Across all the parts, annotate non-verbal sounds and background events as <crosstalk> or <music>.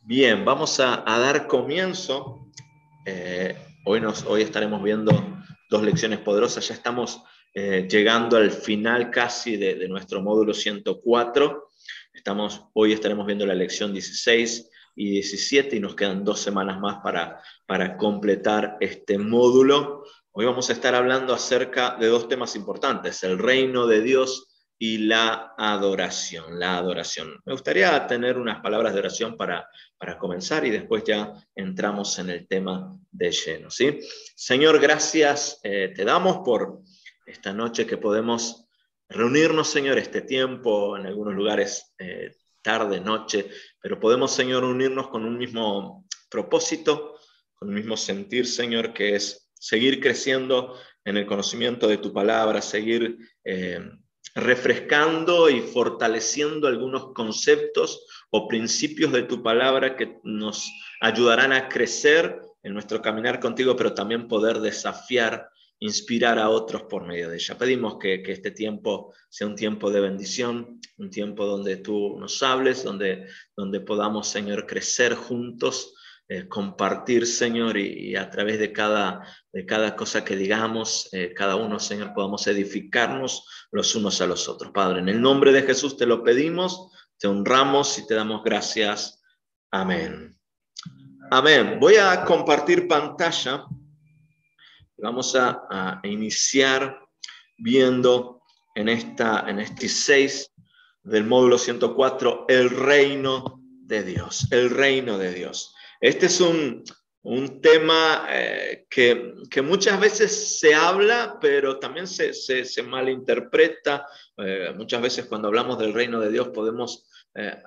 Bien, vamos a, dar comienzo. Eh, hoy, nos, hoy estaremos viendo dos lecciones poderosas. Ya estamos eh, llegando al final casi de, nuestro módulo 104. Estamos, hoy estaremos viendo la lección 16 y 17 y nos quedan dos semanas más para, para completar este módulo. Hoy vamos a estar hablando acerca de dos temas importantes, el reino de Dios y la adoración, la adoración. Me gustaría tener unas palabras de oración para, para comenzar y después ya entramos en el tema de lleno. ¿sí? Señor, gracias eh, te damos por esta noche que podemos reunirnos, Señor, este tiempo, en algunos lugares eh, tarde, noche, pero podemos, Señor, unirnos con un mismo propósito, con un mismo sentir, Señor, que es seguir creciendo en el conocimiento de tu palabra, seguir... Eh, refrescando y fortaleciendo algunos conceptos o principios de tu palabra que nos ayudarán a crecer en nuestro caminar contigo, pero también poder desafiar, inspirar a otros por medio de ella. Pedimos que, este tiempo sea un tiempo de bendición, un tiempo donde tú nos hables, donde, donde podamos, Señor, crecer juntos eh, compartir, Señor, y, a través de cada, de cada cosa que digamos, eh, cada uno, Señor, podamos edificarnos los unos a los otros. Padre, en el nombre de Jesús te lo pedimos, te honramos y te damos gracias. Amén. Amén. Voy a compartir pantalla. Vamos a, iniciar viendo en, esta, en este 6 del módulo 104 el reino de Dios, el reino de Dios. Este es un, tema eh, que, muchas veces se habla, pero también se, malinterpreta. Eh, muchas veces cuando hablamos del reino de Dios podemos eh,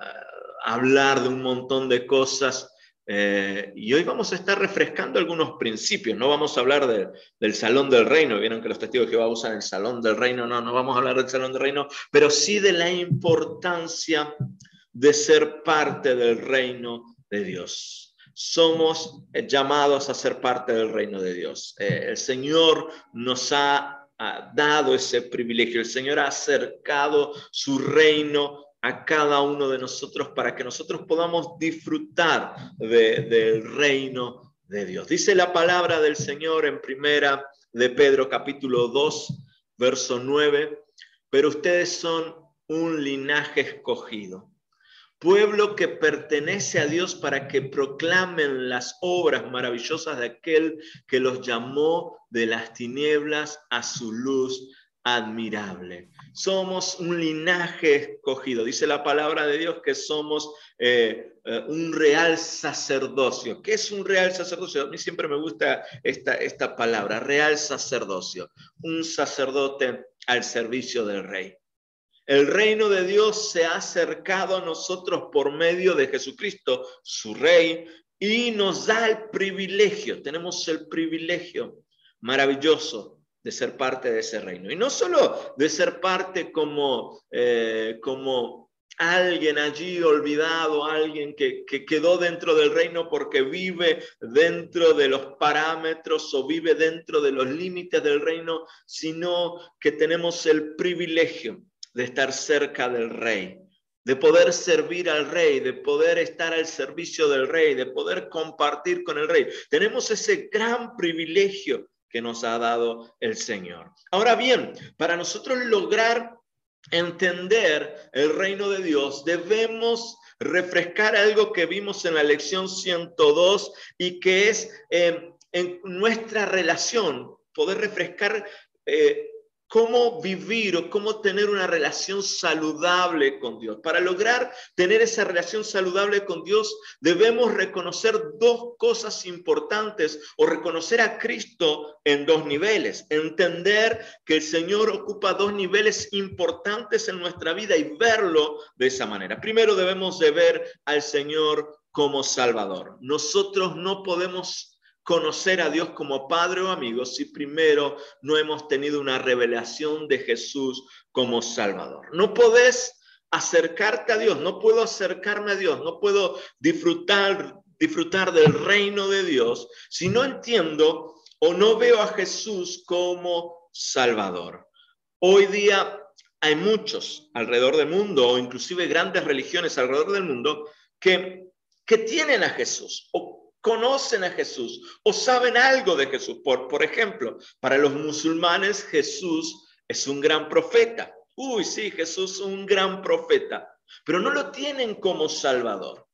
hablar de un montón de cosas. y hoy vamos a estar refrescando algunos principios. No vamos a hablar del salón del reino. Vieron que los testigos de Jehová usan el salón del reino. No, no vamos a hablar del salón del reino, pero sí de la importancia de ser parte del reino de Dios somos llamados a ser parte del reino de Dios. Eh, el Señor nos ha, dado ese privilegio, el Señor ha acercado su reino a cada uno de nosotros para que nosotros podamos disfrutar del reino de Dios. Dice la palabra del Señor en primera de Pedro capítulo 2, verso 9, pero ustedes son un linaje escogido pueblo que pertenece a Dios para que proclamen las obras maravillosas de aquel que los llamó de las tinieblas a su luz admirable. Somos un linaje escogido. Dice la palabra de Dios que somos eh, eh, un real sacerdocio. ¿Qué es un real sacerdocio? A mí siempre me gusta esta, esta palabra, real sacerdocio. Un sacerdote al servicio del rey. El reino de Dios se ha acercado a nosotros por medio de Jesucristo, su rey, y nos da el privilegio, tenemos el privilegio maravilloso de ser parte de ese reino. Y no solo de ser parte como, eh, como alguien allí olvidado, alguien que, que, quedó dentro del reino porque vive dentro de los parámetros o vive dentro de los límites del reino, sino que tenemos el privilegio de estar cerca del rey, de poder servir al rey, de poder estar al servicio del rey, de poder compartir con el rey. Tenemos ese gran privilegio que nos ha dado el Señor. Ahora bien, para nosotros lograr entender el reino de Dios, debemos refrescar algo que vimos en la lección 102 y que es eh, en nuestra relación, poder refrescar eh, cómo vivir o cómo tener una relación saludable con Dios. Para lograr tener esa relación saludable con Dios, debemos reconocer dos cosas importantes o reconocer a Cristo en dos niveles. Entender que el Señor ocupa dos niveles importantes en nuestra vida y verlo de esa manera. Primero debemos de ver al Señor como Salvador. Nosotros no podemos conocer a Dios como Padre o amigo si primero no hemos tenido una revelación de Jesús como Salvador. No podés acercarte a Dios, no puedo acercarme a Dios, no puedo disfrutar disfrutar del reino de Dios si no entiendo o no veo a Jesús como Salvador. Hoy día hay muchos alrededor del mundo, o inclusive grandes religiones alrededor del mundo, que, que tienen a Jesús o conocen a Jesús o saben algo de Jesús. Por, por ejemplo, para los musulmanes Jesús es un gran profeta. Uy, sí, Jesús es un gran profeta, pero no lo tienen como Salvador.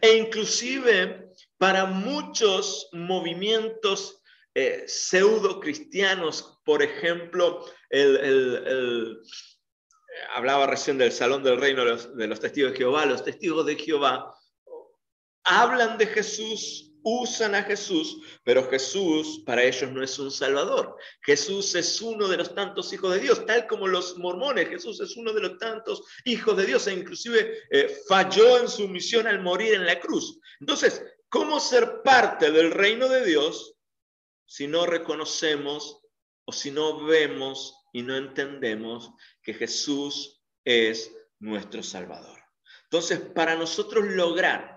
E inclusive para muchos movimientos eh, pseudo cristianos, por ejemplo, el, hablaba recién del Salón del Reino de los, Testigos de Jehová, los Testigos de Jehová hablan de Jesús, usan a Jesús, pero Jesús para ellos no es un Salvador. Jesús es uno de los tantos hijos de Dios, tal como los mormones. Jesús es uno de los tantos hijos de Dios e inclusive eh, falló en su misión al morir en la cruz. Entonces, ¿cómo ser parte del reino de Dios si no reconocemos o si no vemos y no entendemos que Jesús es nuestro Salvador. Entonces, para nosotros lograr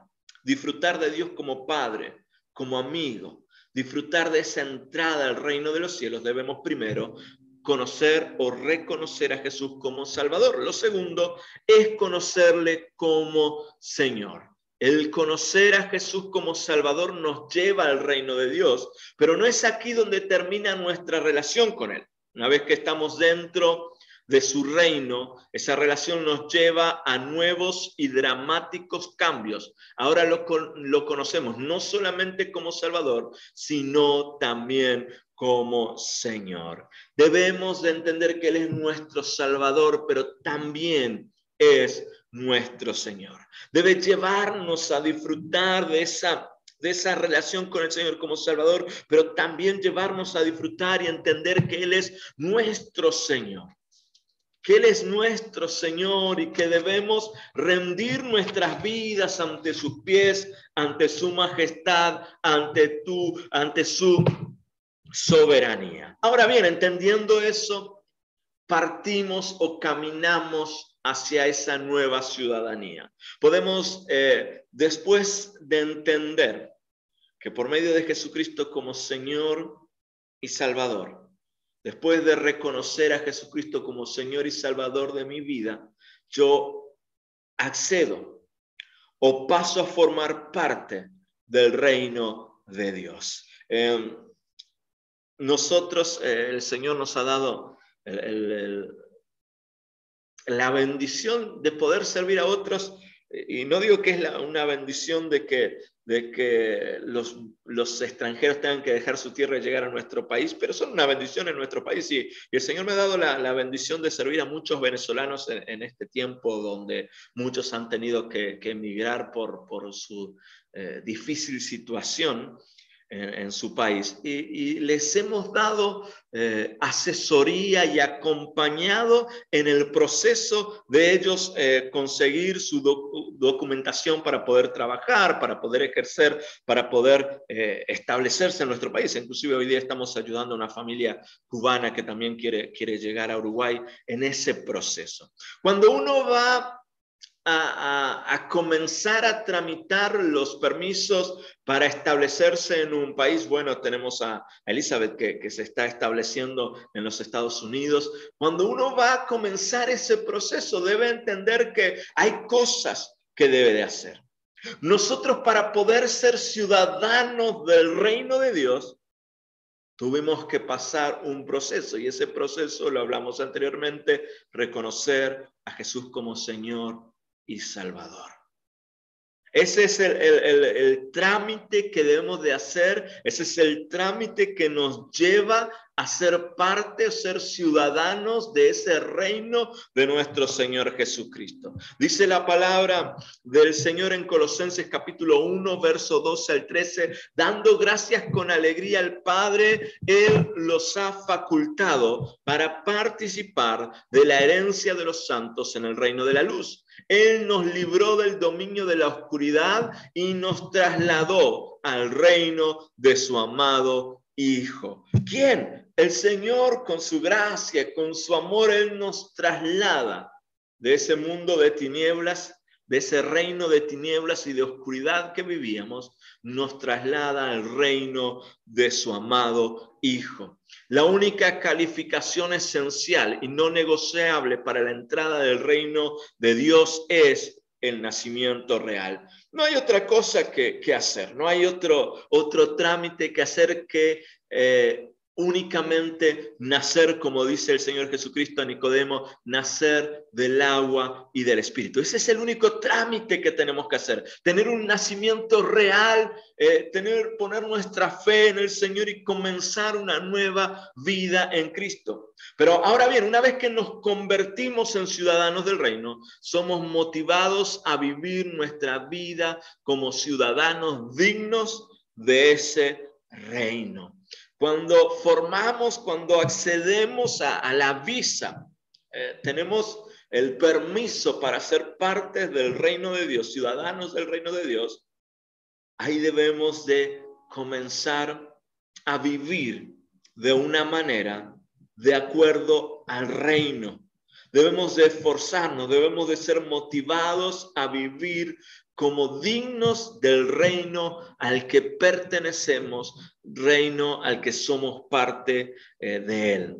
disfrutar de Dios como Padre, como amigo, disfrutar de esa entrada al reino de los cielos, debemos primero conocer o reconocer a Jesús como Salvador. Lo segundo es conocerle como Señor. El conocer a Jesús como Salvador nos lleva al reino de Dios, pero no es aquí donde termina nuestra relación con Él. Una vez que estamos dentro de su reino, esa relación nos lleva a nuevos y dramáticos cambios. Ahora lo, lo conocemos no solamente como Salvador, sino también como Señor. Debemos de entender que Él es nuestro Salvador, pero también es nuestro Señor. Debe llevarnos a disfrutar de esa de esa relación con el Señor como Salvador, pero también llevarnos a disfrutar y entender que Él es nuestro Señor, Él es nuestro Señor y que debemos rendir nuestras vidas ante sus pies, ante su majestad, ante tu, ante su soberanía. Ahora bien, entendiendo eso, partimos o caminamos hacia esa nueva ciudadanía. Podemos, eh, después de entender que por medio de Jesucristo como Señor y Salvador, después de reconocer a Jesucristo como Señor y Salvador de mi vida, yo accedo o paso a formar parte del reino de Dios. Em, nosotros, eh, el Señor nos ha dado la bendición de poder servir a otros, y no digo que es una bendición de que, de que los, los, extranjeros tengan que dejar su tierra y llegar a nuestro país, pero son una bendición en nuestro país. Y, el Señor me ha dado la, bendición de servir a muchos venezolanos en, este tiempo donde muchos han tenido que, emigrar por, por su eh, difícil situación en, su país. Y, les hemos dado eh, asesoría y acompañado en el proceso de ellos eh, conseguir su documentación para poder trabajar, para poder ejercer, para poder eh, establecerse en nuestro país. Inclusive hoy día estamos ayudando a una familia cubana que también quiere, quiere llegar a Uruguay en ese proceso. Cuando uno va a, comenzar a tramitar los permisos para establecerse en un país. Bueno, tenemos a Elizabeth que, que, se está estableciendo en los Estados Unidos. Cuando uno va a comenzar ese proceso, debe entender que hay cosas que debe de hacer. Nosotros para poder ser ciudadanos del reino de Dios, tuvimos que pasar un proceso y ese proceso, lo hablamos anteriormente, reconocer a Jesús como Señor y Salvador. Ese es el, trámite que debemos de hacer, ese es el trámite que nos lleva a ser parte o ser ciudadanos de ese reino de nuestro Señor Jesucristo. Dice la palabra del Señor en Colosenses capítulo 1, verso 12 al 13, dando gracias con alegría al Padre, Él los ha facultado para participar de la herencia de los santos en el reino de la luz. Él nos libró del dominio de la oscuridad y nos trasladó al reino de su amado Hijo. ¿Quién? El Señor con su gracia, con su amor, Él nos traslada de ese mundo de tinieblas, de ese reino de tinieblas y de oscuridad que vivíamos, nos traslada al reino de su amado Hijo. La única calificación esencial y no negociable para la entrada del reino de Dios es el nacimiento real. No hay otra cosa que, hacer, no hay otro, otro trámite que hacer que eh, únicamente nacer, como dice el Señor Jesucristo a Nicodemo, nacer del agua y del Espíritu. Ese es el único trámite que tenemos que hacer, tener un nacimiento real, eh, tener, poner nuestra fe en el Señor y comenzar una nueva vida en Cristo. Pero ahora bien, una vez que nos convertimos en ciudadanos del reino, somos motivados a vivir nuestra vida como ciudadanos dignos de ese reino. Cuando formamos, cuando accedemos a, la visa, eh, tenemos el permiso para ser parte del reino de Dios, ciudadanos del reino de Dios, ahí debemos de comenzar a vivir de una manera de acuerdo al reino. Debemos de esforzarnos, debemos de ser motivados a vivir como dignos del reino al que pertenecemos, reino al que somos parte eh, de él.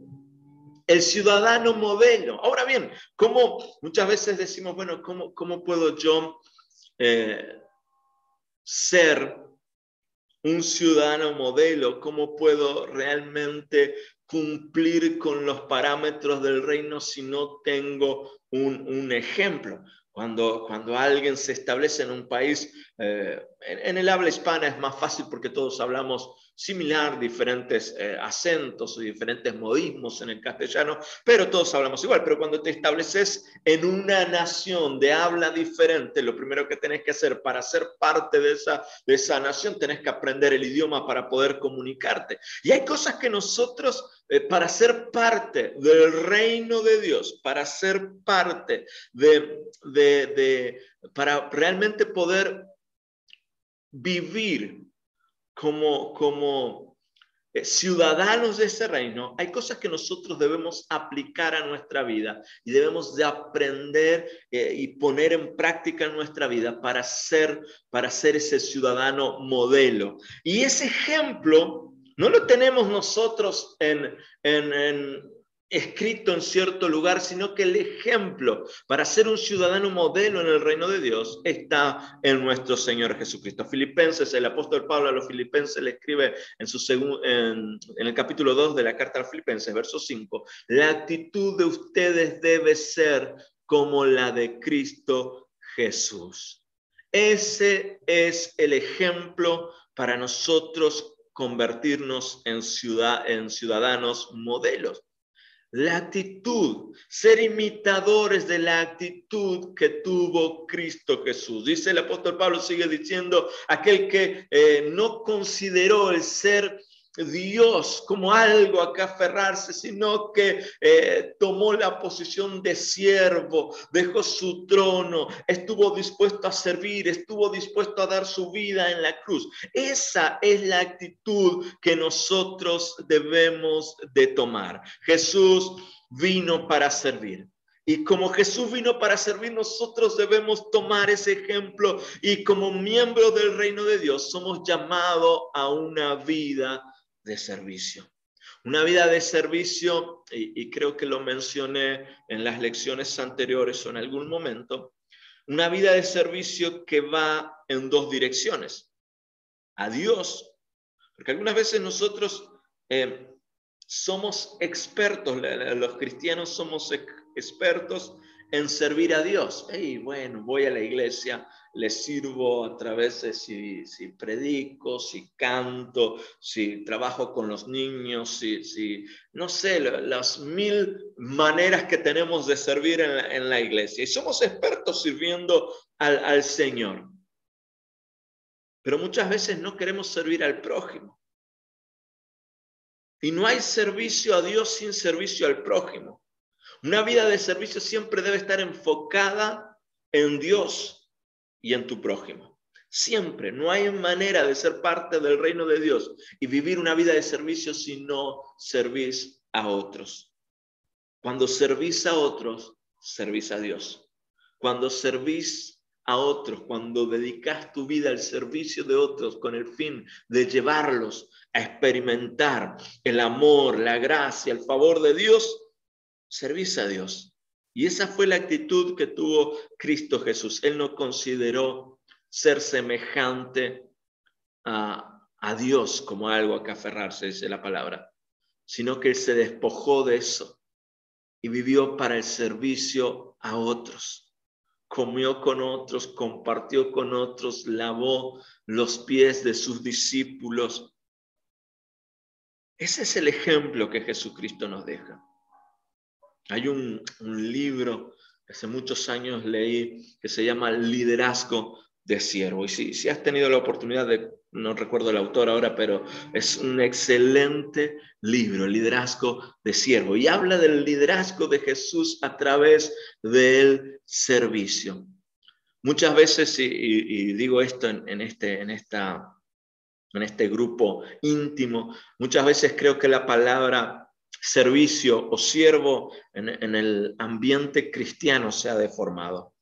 El ciudadano modelo. Ahora bien, ¿cómo muchas veces decimos, bueno, ¿cómo, cómo puedo yo eh, ser un ciudadano modelo? ¿Cómo puedo realmente cumplir con los parámetros del reino si no tengo un, un ejemplo? Cuando, alguien se establece en un país, eh, en, el habla hispana es más fácil porque todos hablamos similar, diferentes eh, acentos y diferentes modismos en el castellano, pero todos hablamos igual. Pero cuando te estableces en una nación de habla diferente, lo primero que tenés que hacer para ser parte de esa, de esa nación, tenés que aprender el idioma para poder comunicarte. Y hay cosas que nosotros, eh, para ser parte del reino de Dios, para ser parte de, de, de para realmente poder vivir como, como eh, ciudadanos de ese reino, hay cosas que nosotros debemos aplicar a nuestra vida y debemos de aprender eh, y poner en práctica en nuestra vida para ser, para ser ese ciudadano modelo. Y ese ejemplo no lo tenemos nosotros en, en escrito en cierto lugar, sino que el ejemplo para ser un ciudadano modelo en el reino de Dios está en nuestro Señor Jesucristo. Filipenses, el apóstol Pablo a los filipenses le escribe en, su en, en el capítulo 2 de la carta a los filipenses, verso 5, la actitud de ustedes debe ser como la de Cristo Jesús. Ese es el ejemplo para nosotros convertirnos en, ciudad, en ciudadanos modelos la actitud, ser imitadores de la actitud que tuvo Cristo Jesús. Dice el apóstol Pablo, sigue diciendo, aquel que eh, no consideró el ser Dios como algo a que aferrarse, sino que eh, tomó la posición de siervo, dejó su trono, estuvo dispuesto a servir, estuvo dispuesto a dar su vida en la cruz. Esa es la actitud que nosotros debemos de tomar. Jesús vino para servir. Y como Jesús vino para servir, nosotros debemos tomar ese ejemplo y como miembros del reino de Dios somos llamados a una vida de servicio. Una vida de servicio, y, creo que lo mencioné en las lecciones anteriores o en algún momento, una vida de servicio que va en dos direcciones. A Dios, porque algunas veces nosotros eh, somos expertos, los cristianos somos expertos en servir a Dios. Y bueno, voy a la iglesia, le sirvo a través de si, si predico, si canto, si trabajo con los niños, si, si no sé, las mil maneras que tenemos de servir en la, iglesia. Y somos expertos sirviendo al Señor. Pero muchas veces no queremos servir al prójimo. Y no hay servicio a Dios sin servicio al prójimo. Una vida de servicio siempre debe estar enfocada en Dios y en tu prójimo. Siempre, no hay manera de ser parte del reino de Dios y vivir una vida de servicio si no servís a otros. Cuando servís a otros, servís a Dios. Cuando servís a otros, cuando dedicas tu vida al servicio de otros con el fin de llevarlos a experimentar el amor, la gracia, el favor de Dios, servís a Dios. Y esa fue la actitud que tuvo Cristo Jesús. Él no consideró ser semejante a, Dios como algo a que aferrarse, dice la palabra, sino que Él se despojó de eso y vivió para el servicio a otros. Comió con otros, compartió con otros, lavó los pies de sus discípulos. Ese es el ejemplo que Jesucristo nos deja. Hay un, libro que hace muchos años leí que se llama Liderazgo de Siervo. Y si, si has tenido la oportunidad de, no recuerdo el autor ahora, pero es un excelente libro, Liderazgo de Siervo. Y habla del liderazgo de Jesús a través del servicio. Muchas veces, y, digo esto en, este, en, esta, en este grupo íntimo, muchas veces creo que la palabra servicio o siervo en, el ambiente cristiano se ha deformado.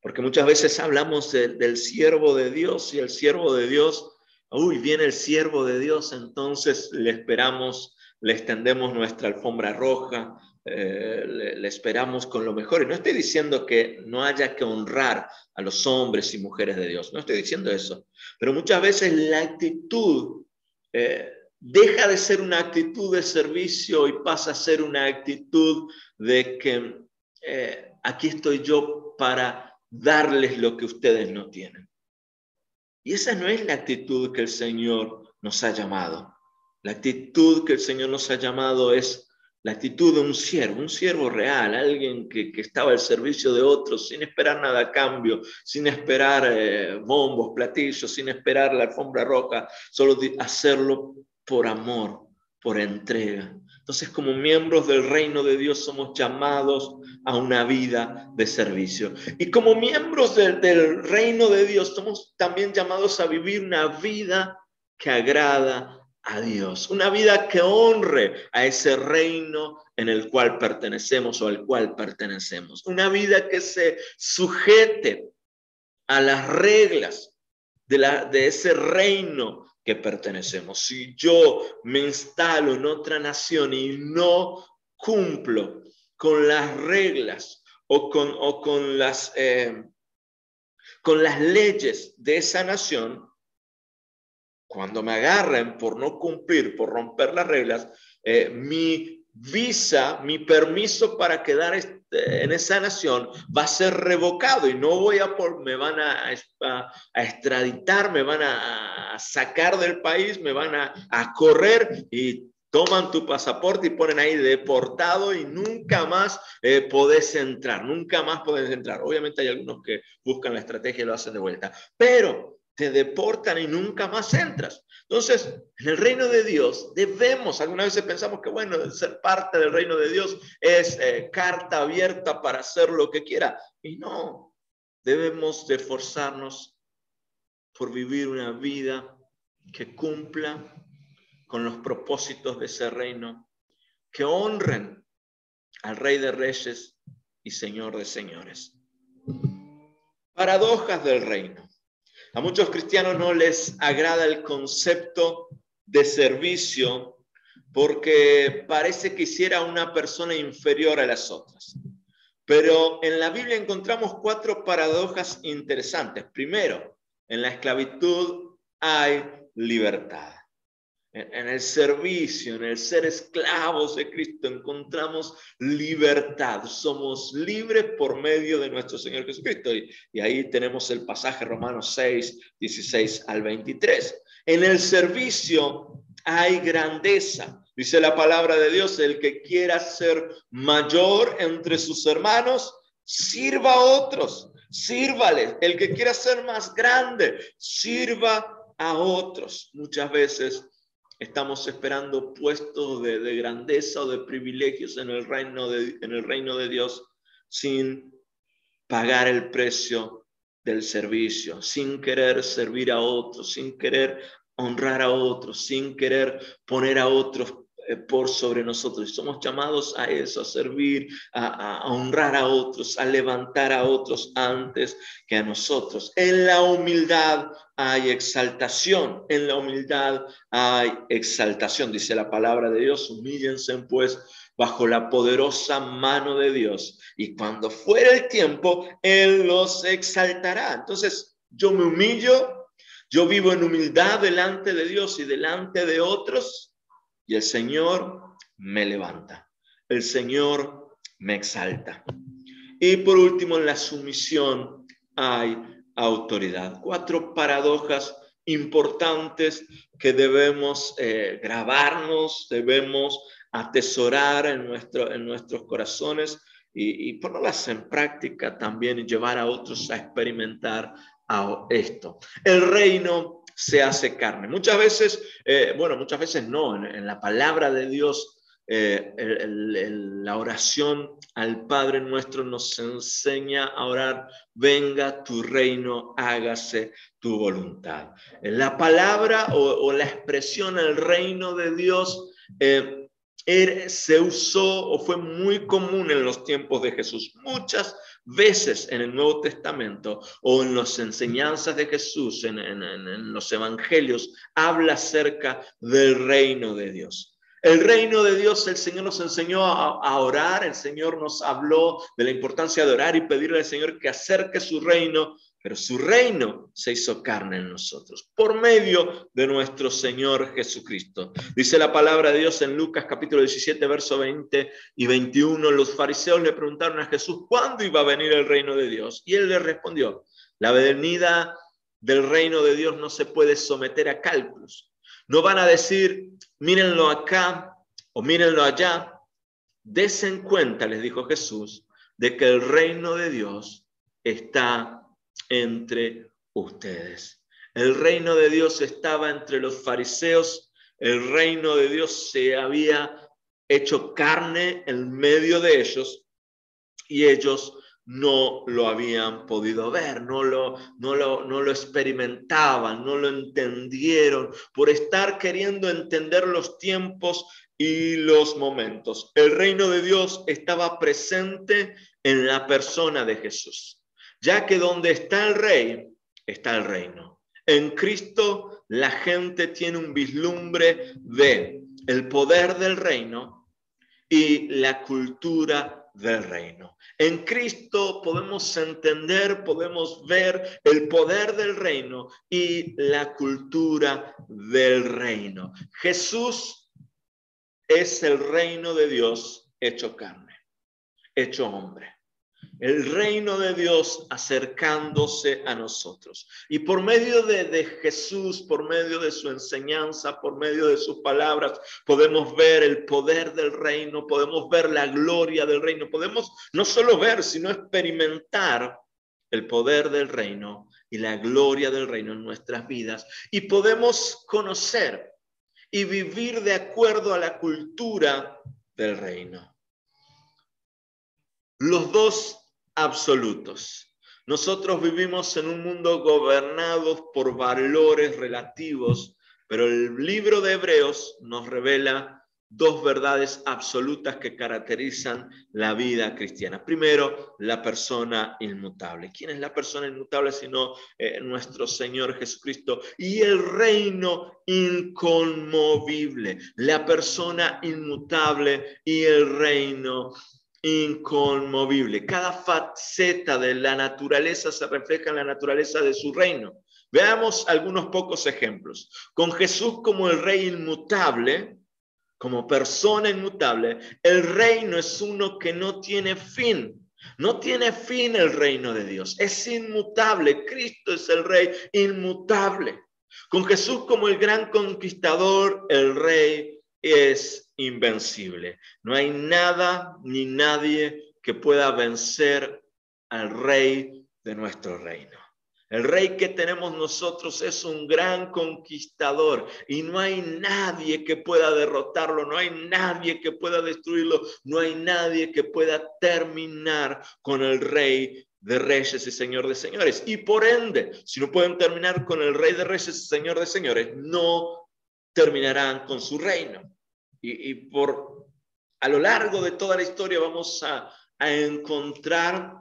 Porque muchas veces hablamos del siervo de Dios y el siervo de Dios, uy, viene el siervo de Dios, entonces le esperamos, le extendemos nuestra alfombra roja, eh, le, esperamos con lo mejor. Y no estoy diciendo que no haya que honrar a los hombres y mujeres de Dios, no estoy diciendo eso. Pero muchas veces la actitud eh, deja de ser una actitud de servicio y pasa a ser una actitud de que eh, aquí estoy yo para darles lo que ustedes no tienen. Y esa no es la actitud que el Señor nos ha llamado. La actitud que el Señor nos ha llamado es la actitud de un siervo, un siervo real, alguien que, estaba al servicio de otros sin esperar nada a cambio, sin esperar eh, bombos, platillos, sin esperar la alfombra roja, solo hacerlo por amor, por entrega. Entonces, como miembros del reino de Dios, somos llamados a una vida de servicio. Y como miembros del reino de Dios, somos también llamados a vivir una vida que agrada a Dios, una vida que honre a ese reino en el cual pertenecemos o al cual pertenecemos, una vida que se sujete a las reglas de, la, de ese reino que pertenecemos. Si yo me instalo en otra nación y no cumplo con las reglas o con, o con, las, eh, con las leyes de esa nación, cuando me agarren por no cumplir, por romper las reglas, eh, mi visa, mi permiso para quedar en esa nación va a ser revocado y no voy a por, me van a, a, extraditar, me van a, sacar del país, me van a, correr y toman tu pasaporte y ponen ahí deportado y nunca más eh, podés entrar, nunca más podés entrar. Obviamente hay algunos que buscan la estrategia y lo hacen de vuelta, pero te deportan y nunca más entras. Entonces, en el reino de Dios debemos, algunas veces pensamos que, bueno, ser parte del reino de Dios es eh, carta abierta para hacer lo que quiera. Y no, debemos de esforzarnos por vivir una vida que cumpla con los propósitos de ese reino, que honren al Rey de Reyes y Señor de Señores. Paradojas del reino. A muchos cristianos no les agrada el concepto de servicio porque parece que hiciera una persona inferior a las otras. Pero en la Biblia encontramos cuatro paradojas interesantes. Primero, en la esclavitud hay libertad en el servicio, en el ser esclavos de Cristo, encontramos libertad. Somos libres por medio de nuestro Señor Jesucristo. Y, ahí tenemos el pasaje Romanos 6, 16 al 23. En el servicio hay grandeza. Dice la palabra de Dios, el que quiera ser mayor entre sus hermanos, sirva a otros, sírvale. El que quiera ser más grande, sirva a otros. Muchas veces estamos esperando puestos de, grandeza o de privilegios en el, reino de, en el reino de Dios sin pagar el precio del servicio, sin querer servir a otros, sin querer honrar a otros, sin querer poner a otros por sobre nosotros. Y somos llamados a eso, a servir, a, honrar a otros, a levantar a otros antes que a nosotros. En la humildad hay exaltación, en la humildad hay exaltación, dice la palabra de Dios, humíllense pues bajo la poderosa mano de Dios y cuando fuera el tiempo, Él los exaltará. Entonces, yo me humillo, yo vivo en humildad delante de Dios y delante de otros y el Señor me levanta, el Señor me exalta. Y por último, en la sumisión hay autoridad. Cuatro paradojas importantes que debemos eh, grabarnos, debemos atesorar en, nuestro, en nuestros corazones y, ponerlas en práctica también y llevar a otros a experimentar esto. El reino se hace carne. Muchas veces, eh, bueno, muchas veces no, en, la palabra de Dios, eh, la oración al Padre nuestro nos enseña a orar, venga tu reino, hágase tu voluntad. La palabra o, la expresión el reino de Dios eh, se usó o fue muy común en los tiempos de Jesús. Muchas veces en el Nuevo Testamento o en las enseñanzas de Jesús, en, los evangelios, habla acerca del reino de Dios. El reino de Dios, el Señor nos enseñó a, orar, el Señor nos habló de la importancia de orar y pedirle al Señor que acerque su reino pero su reino se hizo carne en nosotros por medio de nuestro Señor Jesucristo. Dice la palabra de Dios en Lucas capítulo 17, verso 20 y 21. Los fariseos le preguntaron a Jesús, ¿cuándo iba a venir el reino de Dios? Y él le respondió, la venida del reino de Dios no se puede someter a cálculos. No van a decir, mírenlo acá o mírenlo allá. Desen cuenta, les dijo Jesús, de que el reino de Dios está entre ustedes. El reino de Dios estaba entre los fariseos, el reino de Dios se había hecho carne en medio de ellos y ellos no lo habían podido ver, no lo, no lo, no lo experimentaban, no lo entendieron, por estar queriendo entender los tiempos y los momentos. El reino de Dios estaba presente en la persona de Jesús ya que donde está el rey, está el reino. En Cristo la gente tiene un vislumbre de el poder del reino y la cultura del reino. En Cristo podemos entender, podemos ver el poder del reino y la cultura del reino. Jesús es el reino de Dios hecho carne, hecho hombre el reino de Dios acercándose a nosotros. Y por medio de, Jesús, por medio de su enseñanza, por medio de sus palabras, podemos ver el poder del reino, podemos ver la gloria del reino, podemos no solo ver, sino experimentar el poder del reino y la gloria del reino en nuestras vidas. Y podemos conocer y vivir de acuerdo a la cultura del reino. Los dos absolutos. Nosotros vivimos en un mundo gobernado por valores relativos, pero el libro de Hebreos nos revela dos verdades absolutas que caracterizan la vida cristiana. Primero, la persona inmutable. ¿Quién es la persona inmutable sino eh, nuestro Señor Jesucristo? Y el reino inconmovible, la persona inmutable y el reino inconmovible. Cada faceta de la naturaleza se refleja en la naturaleza de su reino. Veamos algunos pocos ejemplos. Con Jesús como el rey inmutable, como persona inmutable, el reino es uno que no tiene fin. No tiene fin el reino de Dios. Es inmutable. Cristo es el rey inmutable. Con Jesús como el gran conquistador, el rey es invencible. No hay nada ni nadie que pueda vencer al rey de nuestro reino. El rey que tenemos nosotros es un gran conquistador y no hay nadie que pueda derrotarlo, no hay nadie que pueda destruirlo, no hay nadie que pueda terminar con el rey de reyes y señor de señores. Y por ende, si no pueden terminar con el rey de reyes y señor de señores, no terminarán con su reino. Y, por a lo largo de toda la historia vamos a, encontrar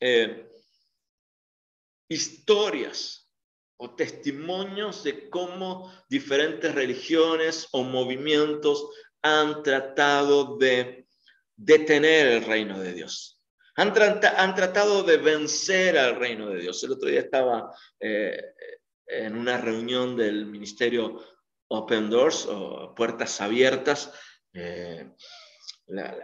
eh, historias o testimonios de cómo diferentes religiones o movimientos han tratado de detener el reino de Dios. Han, han tratado de vencer al reino de Dios. El otro día estaba eh, en una reunión del ministerio Open Doors o Puertas Abiertas, eh,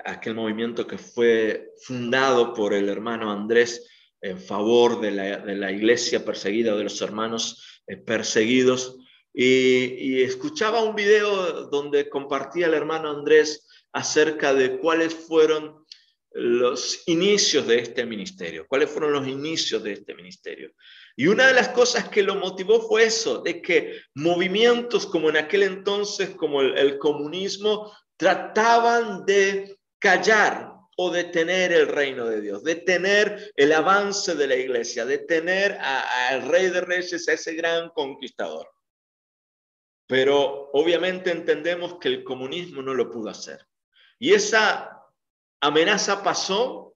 aquel movimiento que fue fundado por el hermano Andrés en favor de la, iglesia perseguida, de los hermanos eh, perseguidos. Y, escuchaba un video donde compartía el hermano Andrés acerca de cuáles fueron los inicios de este ministerio, cuáles fueron los inicios de este ministerio. Y una de las cosas que lo motivó fue eso, de que movimientos como en aquel entonces, como el, comunismo, trataban de callar o detener el reino de Dios, detener el avance de la iglesia, detener al rey de reyes, a ese gran conquistador. Pero obviamente entendemos que el comunismo no lo pudo hacer. Y esa amenaza pasó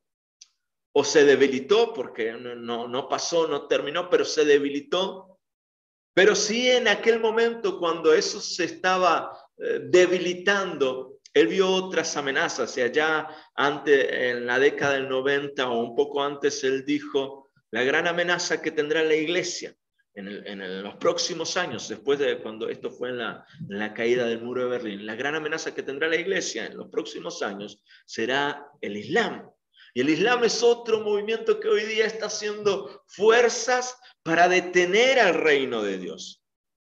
o se debilitó, porque no, no, pasó, no terminó, pero se debilitó. Pero sí en aquel momento cuando eso se estaba eh, debilitando, él vio otras amenazas y allá antes, en la década del 90 o un poco antes, él dijo, la gran amenaza que tendrá la iglesia en, los próximos años, después de cuando esto fue la, en la caída del muro de Berlín, la gran amenaza que tendrá la iglesia en los próximos años será el Islam. Y el Islam es otro movimiento que hoy día está haciendo fuerzas para detener al reino de Dios.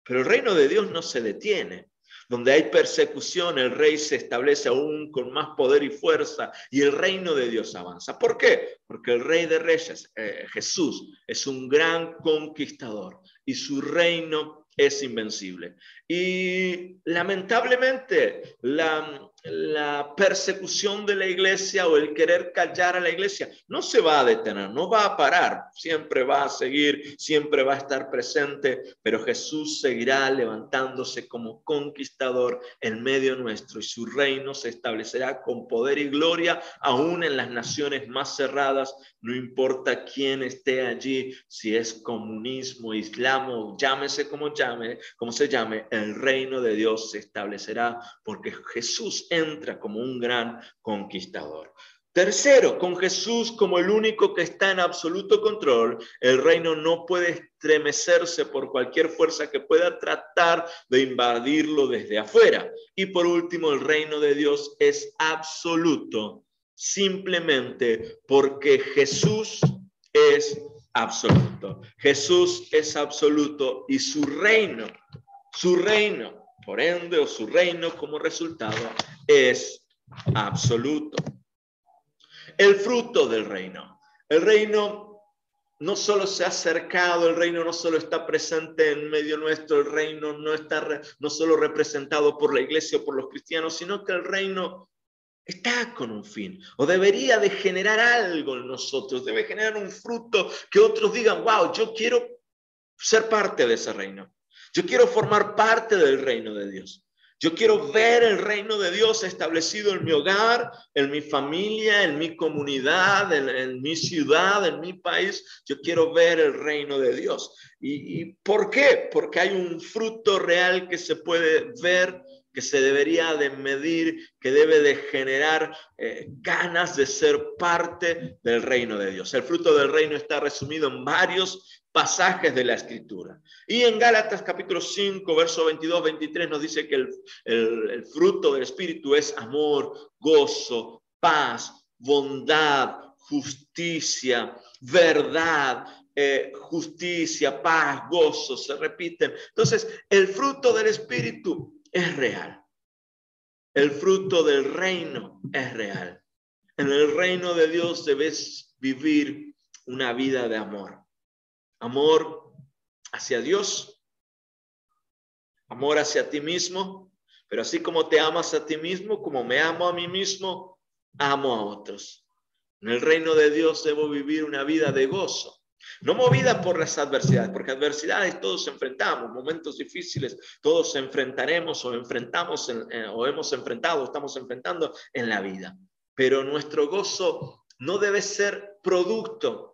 Pero el reino de Dios no se detiene. Donde hay persecución, el rey se establece aún con más poder y fuerza y el reino de Dios avanza. ¿Por qué? Porque el rey de reyes, eh, Jesús, es un gran conquistador y su reino es invencible. Y lamentablemente la, la persecución de la iglesia o el querer callar a la iglesia no se va a detener, no va a parar, siempre va a seguir, siempre va a estar presente, pero Jesús seguirá levantándose como conquistador en medio nuestro y su reino se establecerá con poder y gloria aún en las naciones más cerradas, no importa quién esté allí, si es comunismo, islam llámese como llame, como se llame, el reino de Dios se establecerá porque Jesús entra como un gran conquistador. Tercero, con Jesús como el único que está en absoluto control, el reino no puede estremecerse por cualquier fuerza que pueda tratar de invadirlo desde afuera. Y por último, el reino de Dios es absoluto simplemente porque Jesús es absoluto. Jesús es absoluto y su reino, su reino por ende, o su reino como resultado es absoluto. El fruto del reino. El reino no solo se ha acercado, el reino no solo está presente en medio nuestro, el reino no está no solo representado por la iglesia o por los cristianos, sino que el reino está con un fin o debería de generar algo en nosotros, debe generar un fruto que otros digan, wow, yo quiero ser parte de ese reino. Yo quiero formar parte del reino de Dios. Yo quiero ver el reino de Dios establecido en mi hogar, en mi familia, en mi comunidad, en, mi ciudad, en mi país. Yo quiero ver el reino de Dios. ¿Y, por qué? Porque hay un fruto real que se puede ver, que se debería de medir, que debe de generar eh, ganas de ser parte del reino de Dios. El fruto del reino está resumido en varios pasajes de la escritura. Y en Gálatas capítulo 5, verso 22, 23 nos dice que el, fruto del Espíritu es amor, gozo, paz, bondad, justicia, verdad, eh, justicia, paz, gozo, se repiten. Entonces, el fruto del Espíritu es real. El fruto del reino es real. En el reino de Dios debes vivir una vida de amor amor hacia Dios, amor hacia ti mismo, pero así como te amas a ti mismo, como me amo a mí mismo, amo a otros. En el reino de Dios debo vivir una vida de gozo. No movida por las adversidades, porque adversidades todos enfrentamos, momentos difíciles todos enfrentaremos o enfrentamos o hemos enfrentado, estamos enfrentando en la vida. Pero nuestro gozo no debe ser producto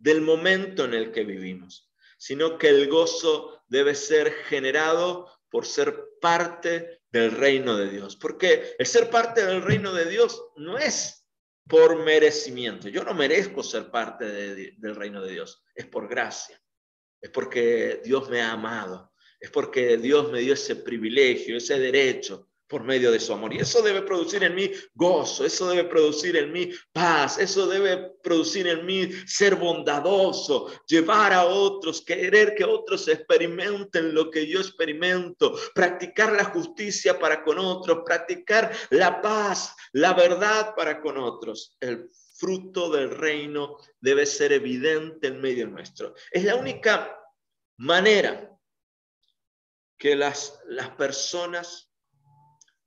del momento en el que vivimos, sino que el gozo debe ser generado por ser parte del reino de Dios. Porque el ser parte del reino de Dios no es por merecimiento. Yo no merezco ser parte del reino de Dios. Es por gracia. Es porque Dios me ha amado. Es porque Dios me dio ese privilegio, ese derecho por medio de su amor. Y eso debe producir en mí gozo, eso debe producir en mí paz, eso debe producir en mí ser bondadoso, llevar a otros, querer que otros experimenten lo que yo experimento, practicar la justicia para con otros, practicar la paz, la verdad para con otros. El fruto del reino debe ser evidente en medio nuestro. Es la única manera que las, las personas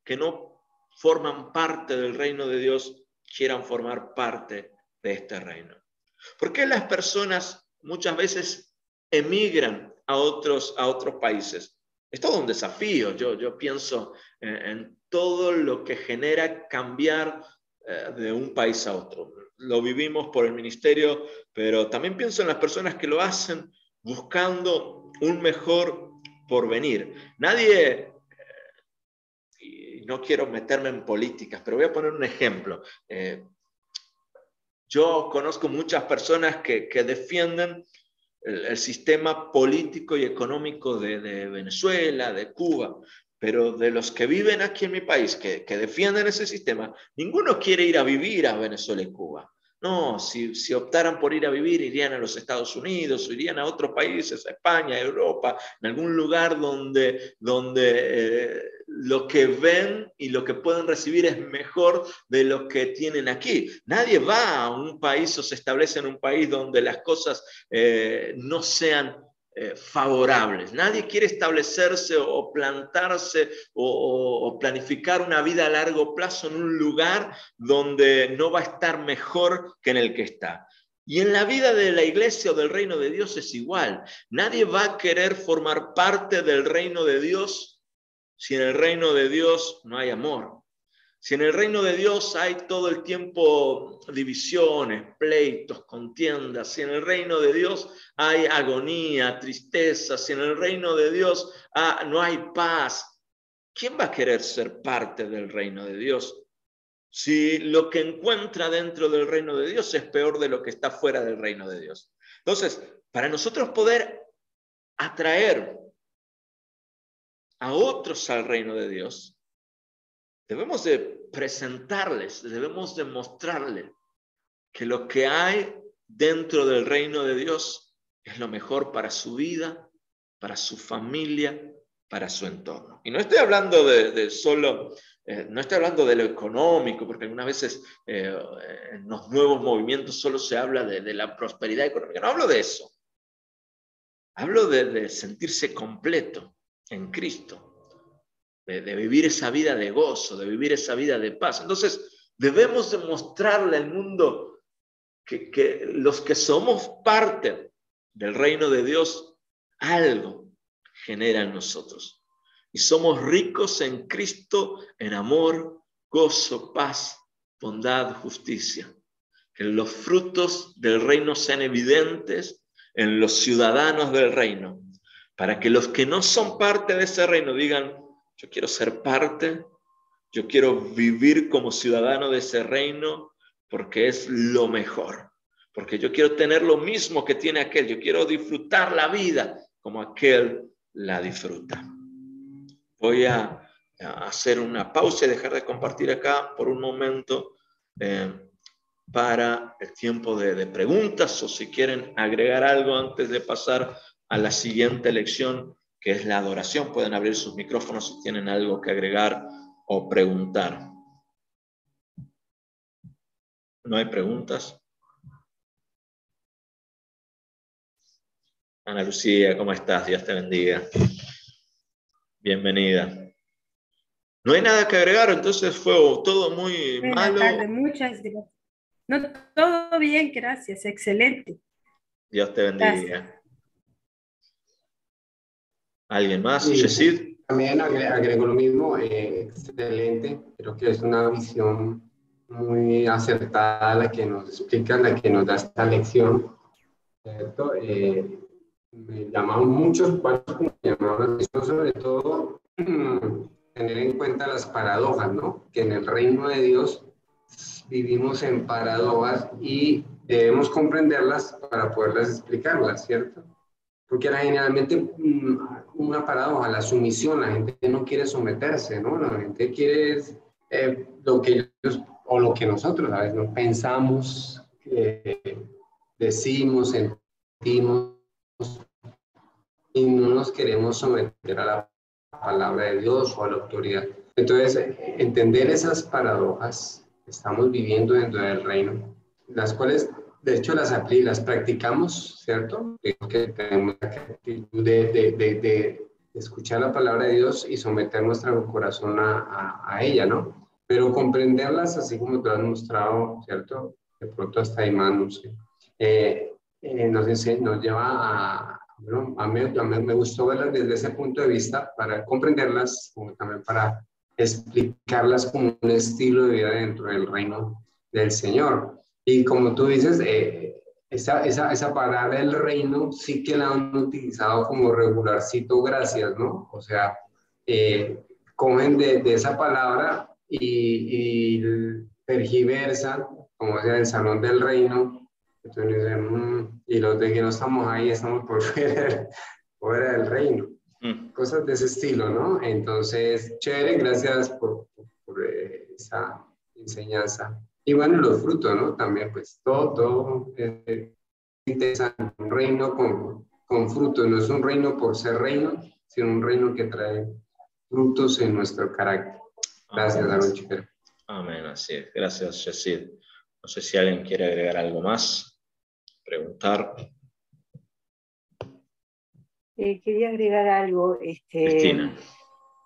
que no forman parte del reino de Dios quieran formar parte de este reino. ¿Por qué las personas muchas veces emigran a otros, a otros países? Es todo un desafío. Yo, yo pienso en, todo lo que genera cambiar eh, de un país a otro. Lo vivimos por el ministerio, pero también pienso en las personas que lo hacen buscando un mejor porvenir. Nadie no quiero meterme en políticas, pero voy a poner un ejemplo. Eh, yo conozco muchas personas que, defienden el, sistema político y económico de, Venezuela, de Cuba, pero de los que viven aquí en mi país, que, que defienden ese sistema, ninguno quiere ir a vivir a Venezuela y Cuba. No, si, optaran por ir a vivir, irían a los Estados Unidos, irían a otros países, a España, a Europa, en algún lugar donde, donde eh, lo que ven y lo que pueden recibir es mejor de lo que tienen aquí. Nadie va a un país o se establece en un país donde las cosas eh, no sean eh, favorables. Nadie quiere establecerse o plantarse o, planificar una vida a largo plazo en un lugar donde no va a estar mejor que en el que está. Y en la vida de la iglesia o del reino de Dios es igual. Nadie va a querer formar parte del reino de Dios si en el reino de Dios no hay amor. Si en el reino de Dios hay todo el tiempo divisiones, pleitos, contiendas, si en el reino de Dios hay agonía, tristeza, si en el reino de Dios ah, no hay paz, ¿quién va a querer ser parte del reino de Dios? Si lo que encuentra dentro del reino de Dios es peor de lo que está fuera del reino de Dios. Entonces, para nosotros poder atraer a otros al reino de Dios, debemos de presentarles, debemos de mostrarles que lo que hay dentro del reino de Dios es lo mejor para su vida, para su familia, para su entorno. Y no estoy hablando de, solo, eh, no estoy hablando de lo económico, porque algunas veces eh, en los nuevos movimientos solo se habla de, la prosperidad económica. No hablo de eso. Hablo de sentirse completo, en Cristo, de, vivir esa vida de gozo, de vivir esa vida de paz. Entonces, debemos demostrarle al mundo que, que los que somos parte del reino de Dios, algo genera en nosotros. Y somos ricos en Cristo, en amor, gozo, paz, bondad, justicia. Que los frutos del reino sean evidentes en los ciudadanos del reino para que los que no son parte de ese reino digan, yo quiero ser parte, yo quiero vivir como ciudadano de ese reino porque es lo mejor, porque yo quiero tener lo mismo que tiene aquel, yo quiero disfrutar la vida como aquel la disfruta. Voy a, hacer una pausa y dejar de compartir acá por un momento eh, para el tiempo de, de preguntas o si quieren agregar algo antes de pasar a la siguiente lección, que es la adoración. Pueden abrir sus micrófonos si tienen algo que agregar o preguntar. ¿No hay preguntas? Ana Lucía, ¿cómo estás? Dios te bendiga. Bienvenida. No hay nada que agregar, entonces fue todo muy malo. muchas gracias. No, todo bien, gracias, excelente. Dios te bendiga. ¿Alguien más? Sí, También agrego lo mismo, eh, excelente. Creo que es una visión muy acertada la que nos explica, la que nos da esta lección. ¿cierto? Eh, me llamaron muchos, me llamaron sobre todo tener en cuenta las paradojas, ¿no? Que en el reino de Dios vivimos en paradojas y debemos comprenderlas para poderlas explicarlas, ¿cierto? Porque era generalmente una paradoja, la sumisión, la gente no quiere someterse, ¿no? La gente quiere eh, lo que ellos o lo que nosotros a veces no pensamos, decimos, sentimos y no nos queremos someter a la palabra de Dios o a la autoridad. Entonces, entender esas paradojas que estamos viviendo dentro del reino, las cuales de hecho las, las practicamos, ¿cierto? Que tenemos la actitud de, de, de, escuchar la palabra de Dios y someter nuestro corazón a, a, ella, ¿no? Pero comprenderlas así como te lo has mostrado, ¿cierto? De pronto hasta manos. Eh, eh, nos, nos lleva a, bueno, a, mí, a mí me gustó verlas desde ese punto de vista para comprenderlas, como también para explicarlas como un estilo de vida dentro del reino del Señor. Y como tú dices, eh, esa, esa, esa, palabra del reino sí que la han utilizado como regularcito, gracias, ¿no? O sea, eh, cogen de, de, esa palabra y, y tergiversan, como sea, el salón del reino. Entonces dicen, mm", y los de que no estamos ahí, estamos por <laughs> fuera, fuera del reino. Mm. Cosas de ese estilo, ¿no? Entonces, chévere, gracias por, por eh, esa enseñanza. Y bueno, los frutos, ¿no? También, pues todo, todo eh, interesante. Un reino con, con frutos, no es un reino por ser reino, sino un reino que trae frutos en nuestro carácter. Gracias, Aaron Chiquero. Amén, así es. Gracias, Yesid. No sé si alguien quiere agregar algo más, preguntar. Eh, quería agregar algo. Este, Cristina.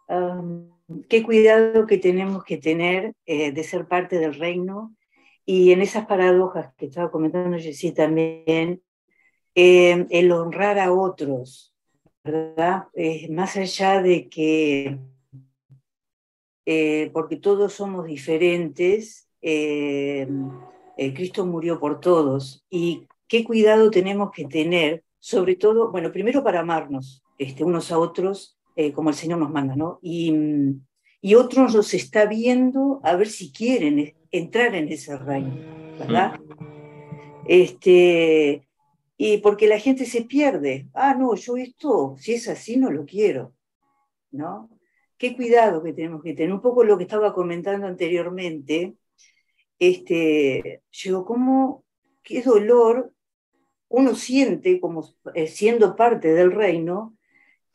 Um, qué cuidado que tenemos que tener eh, de ser parte del reino y en esas paradojas que estaba comentando Jessy también, eh, el honrar a otros, ¿verdad? más allá de que, eh, porque todos somos diferentes, Cristo murió por todos y qué cuidado tenemos que tener, sobre todo, bueno, primero para amarnos este, unos a otros eh, como el Señor nos manda, ¿no? Y, y otros los está viendo a ver si quieren entrar en ese reino, ¿verdad? Este, y porque la gente se pierde. Ah, no, yo esto, si es así, no lo quiero, ¿no? Qué cuidado que tenemos que tener. Un poco lo que estaba comentando anteriormente, este, yo como, qué dolor uno siente como eh, siendo parte del reino,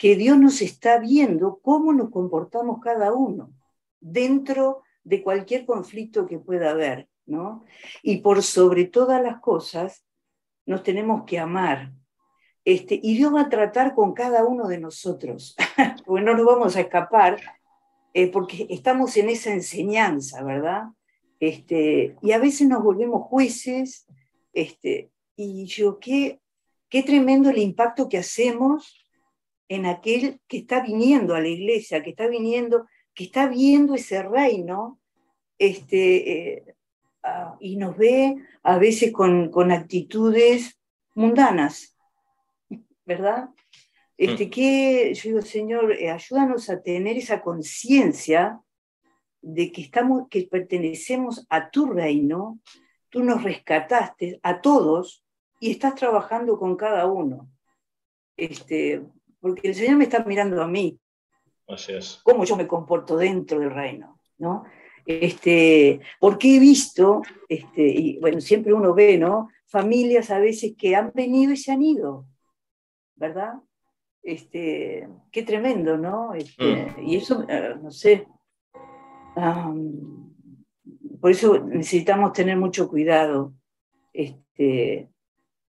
que Dios nos está viendo cómo nos comportamos cada uno dentro de cualquier conflicto que pueda haber, ¿no? Y por sobre todas las cosas, nos tenemos que amar. Este, y Dios va a tratar con cada uno de nosotros, <laughs> porque no nos vamos a escapar, eh, porque estamos en esa enseñanza, ¿verdad? Este, y a veces nos volvemos jueces, este, y yo, qué, qué tremendo el impacto que hacemos en aquel que está viniendo a la iglesia, que está viniendo, que está viendo ese reino, este, eh, ah, y nos ve a veces con, con actitudes mundanas, ¿verdad? Este, mm. que yo digo, Señor, eh, ayúdanos a tener esa conciencia de que, estamos, que pertenecemos a tu reino, tú nos rescataste a todos y estás trabajando con cada uno. Este, porque el Señor me está mirando a mí. Así es. Cómo yo me comporto dentro del reino, ¿no? Este, porque he visto, este, y bueno, siempre uno ve, ¿no? Familias a veces que han venido y se han ido, ¿verdad? Este, qué tremendo, ¿no? Este, mm. Y eso, eh, no sé. por eso necesitamos tener mucho cuidado. Este,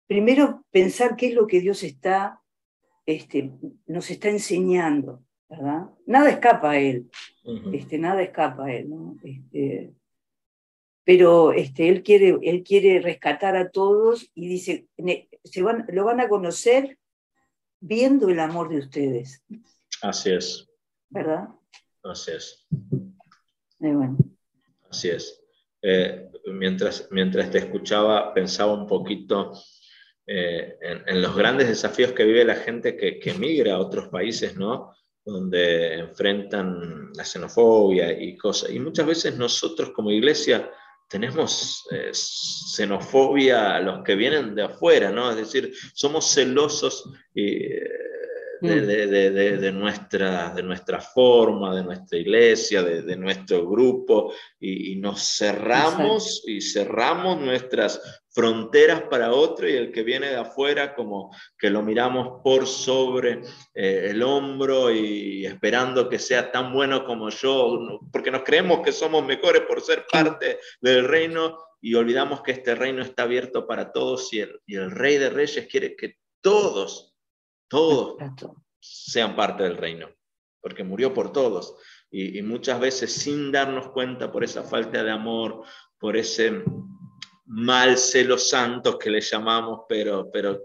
primero, pensar qué es lo que Dios está este, nos está enseñando, ¿verdad? Nada escapa a él, este, nada escapa a él, ¿no? Este, pero este, él, quiere, él quiere rescatar a todos y dice, se van, lo van a conocer viendo el amor de ustedes. Así es. ¿Verdad? Así es. bueno. Así es. Eh, mientras, mientras te escuchaba, pensaba un poquito eh, en, los grandes desafíos que vive la gente que, que migra a otros países, ¿no? Donde enfrentan la xenofobia y cosas. Y muchas veces nosotros como iglesia tenemos eh, xenofobia a los que vienen de afuera, ¿no? Es decir, somos celosos y, Mm. De, nuestra, de nuestra forma, de nuestra iglesia, de, nuestro grupo, y, nos cerramos y cerramos nuestras fronteras para otro y el que viene de afuera como que lo miramos por sobre eh, el hombro y esperando que sea tan bueno como yo, porque nos creemos que somos mejores por ser parte del reino y olvidamos que este reino está abierto para todos y el, y el rey de reyes quiere que todos todos sean parte del reino, porque murió por todos. Y, muchas veces sin darnos cuenta por esa falta de amor, por ese mal celo santos que le llamamos, pero, pero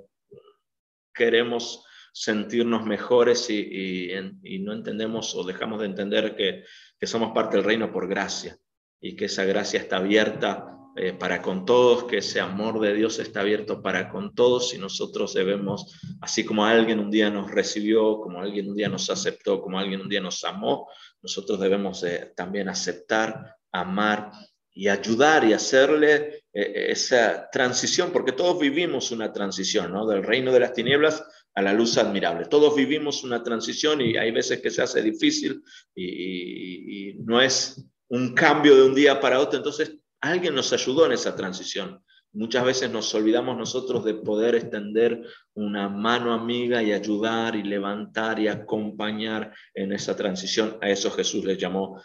queremos sentirnos mejores y, no entendemos o dejamos de entender que, que somos parte del reino por gracia y que esa gracia está abierta eh, para con todos, que ese amor de Dios está abierto para con todos y nosotros debemos, así como alguien un día nos recibió, como alguien un día nos aceptó, como alguien un día nos amó, nosotros debemos también aceptar, amar y ayudar y hacerle eh, esa transición, porque todos vivimos una transición, ¿no? Del reino de las tinieblas a la luz admirable. Todos vivimos una transición y hay veces que se hace difícil y no es un cambio de un día para otro, entonces Alguien nos ayudó en esa transición. Muchas veces nos olvidamos nosotros de poder extender una mano amiga y ayudar y levantar y acompañar en esa transición. A eso Jesús les llamó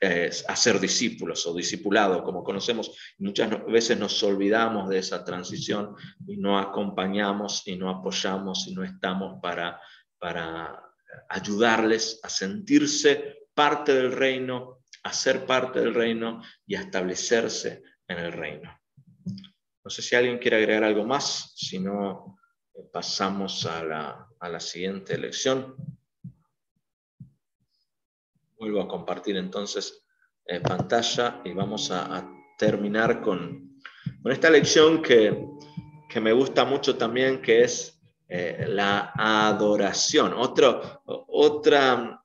eh, a ser discípulos o discipulado, como conocemos. Muchas veces nos olvidamos de esa transición y no acompañamos y no apoyamos y no estamos para, para ayudarles a sentirse parte del reino, a ser parte del reino y a establecerse en el reino. No sé si alguien quiere agregar algo más, si no, eh, pasamos a la, siguiente lección. Vuelvo a compartir entonces eh, pantalla y vamos a, terminar con, con, esta lección que, me gusta mucho también, que es eh, la adoración. Otro, otra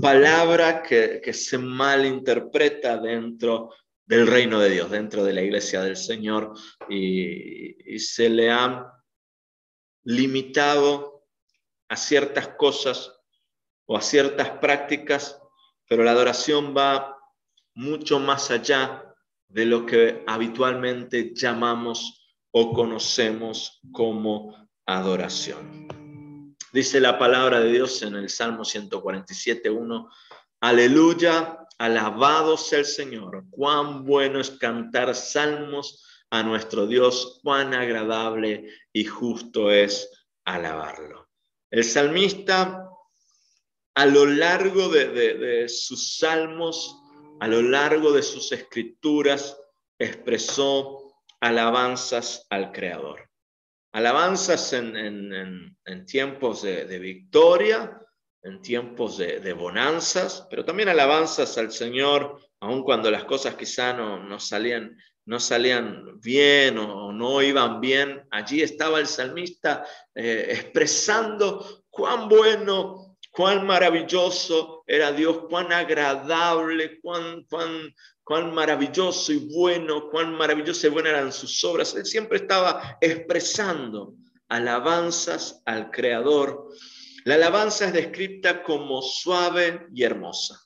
palabra que, se malinterpreta dentro del reino de Dios, dentro de la iglesia del Señor, y, se le ha limitado a ciertas cosas o a ciertas prácticas, pero la adoración va mucho más allá de lo que habitualmente llamamos o conocemos como adoración. Dice la palabra de Dios en el Salmo 147.1, aleluya, alabado sea el Señor, cuán bueno es cantar salmos a nuestro Dios, cuán agradable y justo es alabarlo. El salmista a lo largo de, de sus salmos, a lo largo de sus escrituras, expresó alabanzas al Creador alabanzas en, tiempos de, victoria, en tiempos de, bonanzas, pero también alabanzas al Señor, aun cuando las cosas quizá no, salían, bien o, no iban bien. Allí estaba el salmista eh, expresando cuán bueno, cuán maravilloso era Dios, cuán agradable, cuán, cuán maravilloso y bueno, cuán maravilloso y buenas eran sus obras. Él siempre estaba expresando alabanzas al Creador. La alabanza es descrita como suave y hermosa.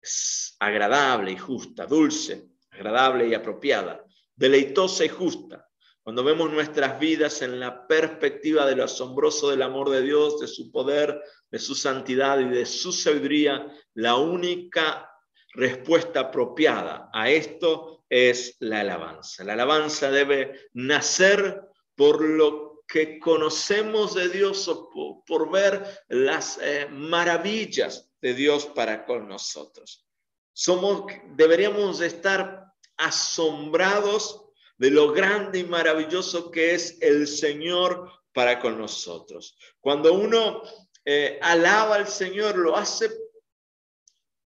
Es agradable y justa, dulce, agradable y apropiada, deleitosa y justa. Cuando vemos nuestras vidas en la perspectiva de lo asombroso del amor de Dios, de su poder, de su santidad y de su sabiduría, la única respuesta apropiada a esto es la alabanza. La alabanza debe nacer por lo que conocemos de Dios o por, ver las eh, maravillas de Dios para con nosotros. somos, deberíamos estar asombrados de lo grande y maravilloso que es el Señor para con nosotros. Cuando uno eh, alaba al Señor, lo hace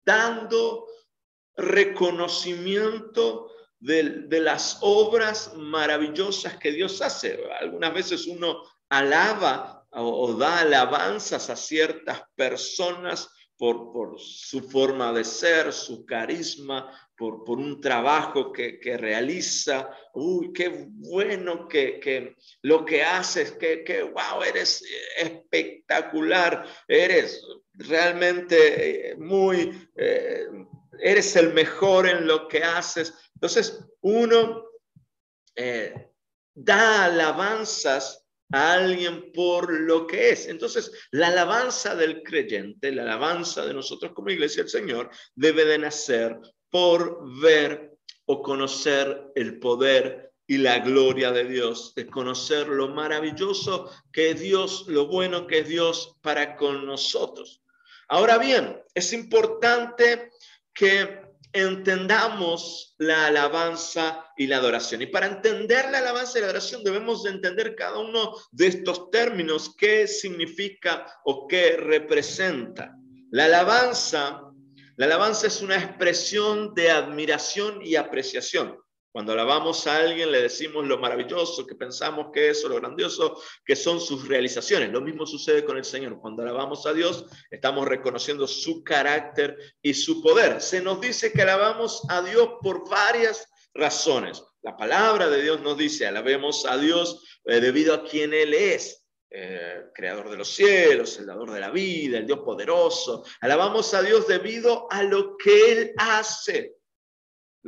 dando reconocimiento de, las obras maravillosas que Dios hace. Algunas veces uno alaba o, o da alabanzas a ciertas personas por, por, su forma de ser, su carisma, por, por un trabajo que, que, realiza. Uy, qué bueno que, que lo que haces, que, que, wow, eres espectacular, eres realmente eh, muy, eh, eres el mejor en lo que haces. Entonces, uno eh, da alabanzas a alguien por lo que es. Entonces, la alabanza del creyente, la alabanza de nosotros como iglesia del Señor, debe de nacer por ver o conocer el poder y la gloria de Dios, de conocer lo maravilloso que es Dios, lo bueno que es Dios para con nosotros. Ahora bien, es importante que entendamos la alabanza y la adoración. Y para entender la alabanza y la adoración debemos de entender cada uno de estos términos, qué significa o qué representa. La alabanza, la alabanza es una expresión de admiración y apreciación. Cuando alabamos a alguien le decimos lo maravilloso que pensamos que es o lo grandioso que son sus realizaciones. Lo mismo sucede con el Señor. Cuando alabamos a Dios estamos reconociendo su carácter y su poder. Se nos dice que alabamos a Dios por varias razones. La palabra de Dios nos dice, alabemos a Dios eh, debido a quien Él es. Eh, creador de los cielos, el dador de la vida, el Dios poderoso. Alabamos a Dios debido a lo que Él hace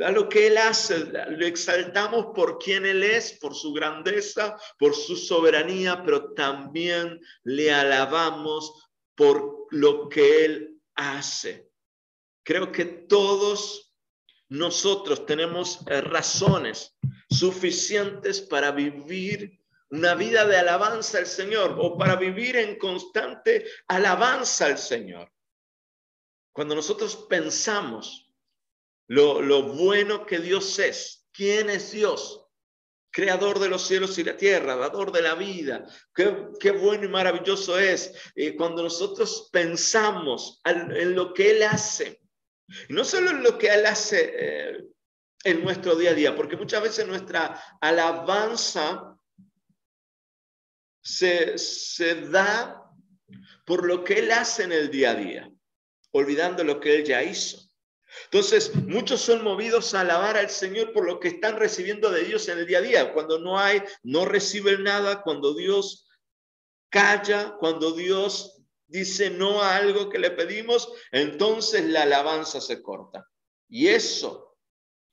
a lo que Él hace, lo exaltamos por quien Él es, por su grandeza, por su soberanía, pero también le alabamos por lo que Él hace. Creo que todos nosotros tenemos razones suficientes para vivir una vida de alabanza al Señor o para vivir en constante alabanza al Señor. Cuando nosotros pensamos lo, bueno que Dios es. ¿Quién es Dios? creador de los cielos y la tierra, dador de la vida. Qué, bueno y maravilloso es eh, cuando nosotros pensamos en lo que Él hace. No solo en lo que Él hace eh, en nuestro día a día, porque muchas veces nuestra alabanza se, se da por lo que Él hace en el día a día, olvidando lo que Él ya hizo. Entonces, muchos son movidos a alabar al Señor por lo que están recibiendo de Dios en el día a día. Cuando no hay, no reciben nada, cuando Dios calla, cuando Dios dice no a algo que le pedimos, entonces la alabanza se corta. Y eso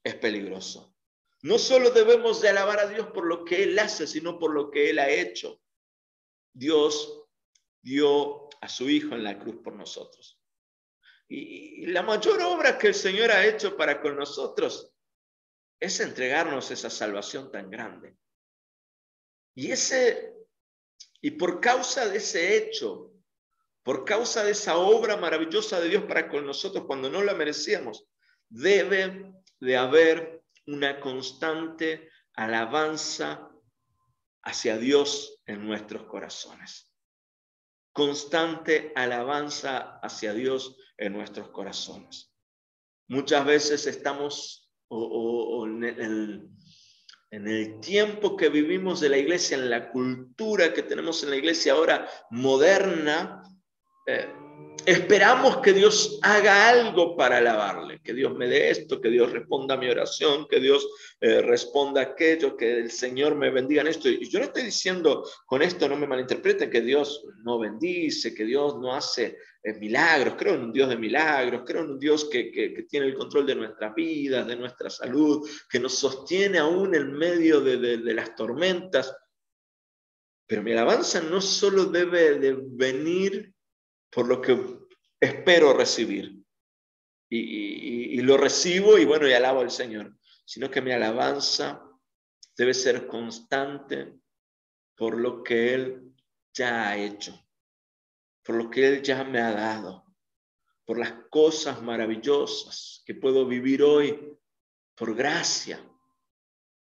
es peligroso. No solo debemos de alabar a Dios por lo que Él hace, sino por lo que Él ha hecho. Dios dio a su Hijo en la cruz por nosotros. Y, la mayor obra que el Señor ha hecho para con nosotros es entregarnos esa salvación tan grande. Y ese, y por causa de ese hecho, por causa de esa obra maravillosa de Dios para con nosotros cuando no la merecíamos, debe de haber una constante alabanza hacia Dios en nuestros corazones. Constante alabanza hacia Dios en nuestros corazones. Muchas veces estamos en, el, en, el, tiempo que vivimos de la iglesia, en la cultura que tenemos en la iglesia ahora moderna, eh, esperamos que Dios haga algo para alabarle, que Dios me dé esto, que Dios responda a mi oración, que Dios eh, responda aquello, que el Señor me bendiga en esto. Y yo no estoy diciendo con esto, no me malinterpreten, que Dios no bendice, que Dios no hace eh, milagros, creo en un Dios de milagros, creo en un Dios que, que, tiene el control de nuestras vidas, de nuestra salud, que nos sostiene aún en medio de, de, de las tormentas. Pero mi alabanza no solo debe de venir por lo que espero recibir. Y, lo recibo y bueno, y alabo al Señor, sino que mi alabanza debe ser constante por lo que Él ya ha hecho, por lo que Él ya me ha dado, por las cosas maravillosas que puedo vivir hoy por gracia,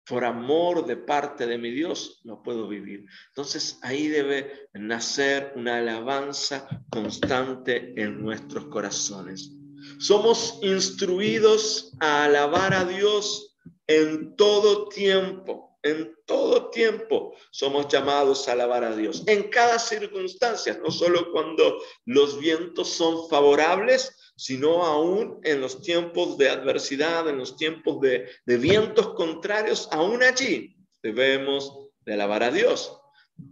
por amor de parte de mi Dios, lo puedo vivir. Entonces ahí debe nacer una alabanza constante en nuestros corazones. Somos instruidos a alabar a Dios en todo tiempo, en todo tiempo somos llamados a alabar a Dios, en cada circunstancia, no solo cuando los vientos son favorables, sino aún en los tiempos de adversidad, en los tiempos de, vientos contrarios, aún allí debemos de alabar a Dios.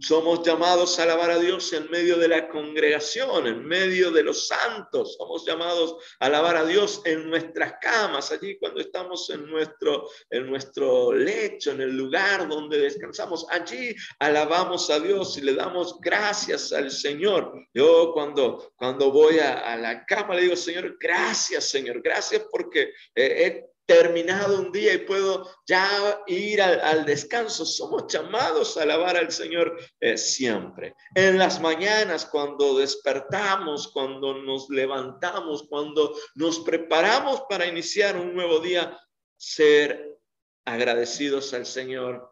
Somos llamados a alabar a Dios en medio de la congregación, en medio de los santos. Somos llamados a alabar a Dios en nuestras camas, allí cuando estamos en nuestro, en nuestro lecho, en el lugar donde descansamos. Allí alabamos a Dios y le damos gracias al Señor. Yo cuando, cuando voy a, la cama le digo, Señor, gracias, Señor, gracias porque he terminado un día y puedo ya ir al, descanso. Somos llamados a alabar al Señor eh, siempre. En las mañanas, cuando despertamos, cuando nos levantamos, cuando nos preparamos para iniciar un nuevo día, ser agradecidos al Señor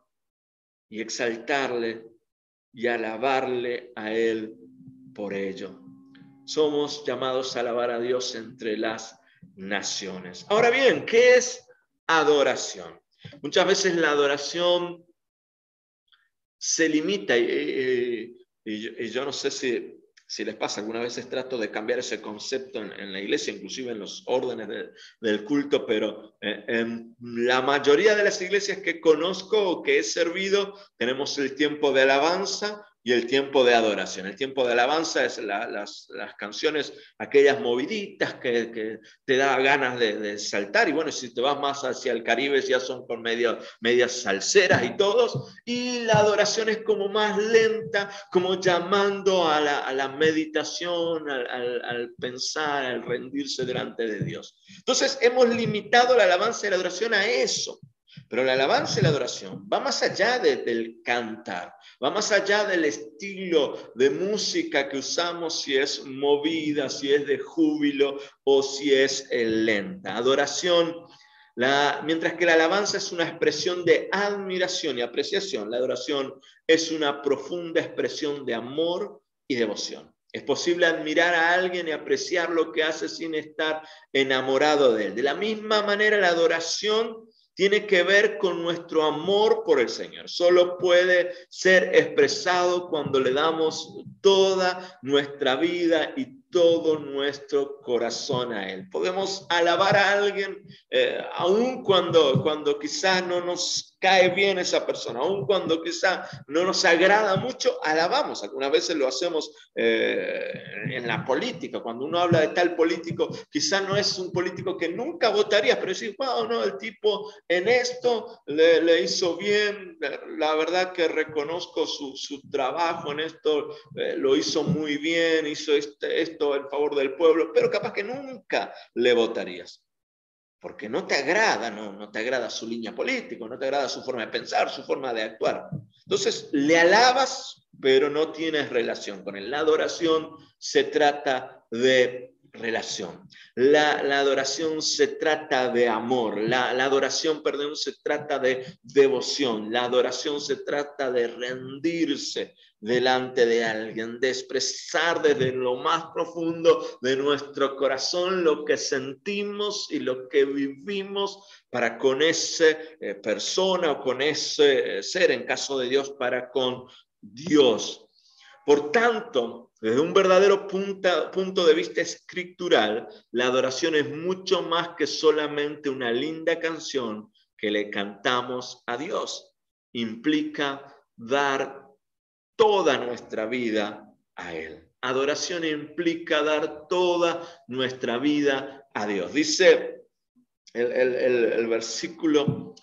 y exaltarle y alabarle a Él por ello. Somos llamados a alabar a Dios entre las naciones. Ahora bien, ¿qué es adoración? Muchas veces la adoración se limita y, yo, no sé si, si, les pasa, algunas veces trato de cambiar ese concepto en, la iglesia, inclusive en los órdenes del culto, pero eh, en la mayoría de las iglesias que conozco o que he servido, tenemos el tiempo de alabanza, y el tiempo de adoración. El tiempo de alabanza es las, canciones, aquellas moviditas que, te da ganas de, saltar. Y bueno, si te vas más hacia el Caribe, ya son con medio, medias salseras y todos. Y la adoración es como más lenta, como llamando a la, meditación, al, al, pensar, al rendirse delante de Dios. Entonces, hemos limitado la alabanza y la adoración a eso. Pero la alabanza y la adoración va más allá del cantar, va más allá del estilo de música que usamos, si es movida, si es de júbilo o si es eh, lenta. Adoración, mientras que la alabanza es una expresión de admiración y apreciación, la adoración es una profunda expresión de amor y devoción. Es posible admirar a alguien y apreciar lo que hace sin estar enamorado de él. De la misma manera, la adoración tiene que ver con nuestro amor por el Señor. Solo puede ser expresado cuando le damos toda nuestra vida y todo nuestro corazón a Él. Podemos alabar a alguien eh, aun cuando, cuando quizás no nos cae bien esa persona, aun cuando quizá no nos agrada mucho, alabamos. Algunas veces lo hacemos eh, en la política, cuando uno habla de tal político, quizá no es un político que nunca votaría, pero decir, wow, no, el tipo en esto le, hizo bien, la verdad que reconozco su, trabajo en esto, eh, lo hizo muy bien, hizo este, esto en favor del pueblo, pero capaz que nunca le votarías porque no te agrada, no, no te agrada su línea política, no te agrada su forma de pensar, su forma de actuar. Entonces, le alabas, pero no tienes relación con él. La adoración se trata de relación. La, adoración se trata de amor. La, la, adoración, perdón, se trata de devoción. La adoración se trata de rendirse delante de alguien, de expresar desde lo más profundo de nuestro corazón lo que sentimos y lo que vivimos para con esa eh, persona o con ese ser, en caso de Dios, para con Dios. Por tanto, desde un verdadero punto de vista escritural, la adoración es mucho más que solamente una linda canción que le cantamos a Dios. Implica dar toda nuestra vida a Él. Adoración implica dar toda nuestra vida a Dios. Dice el, versículo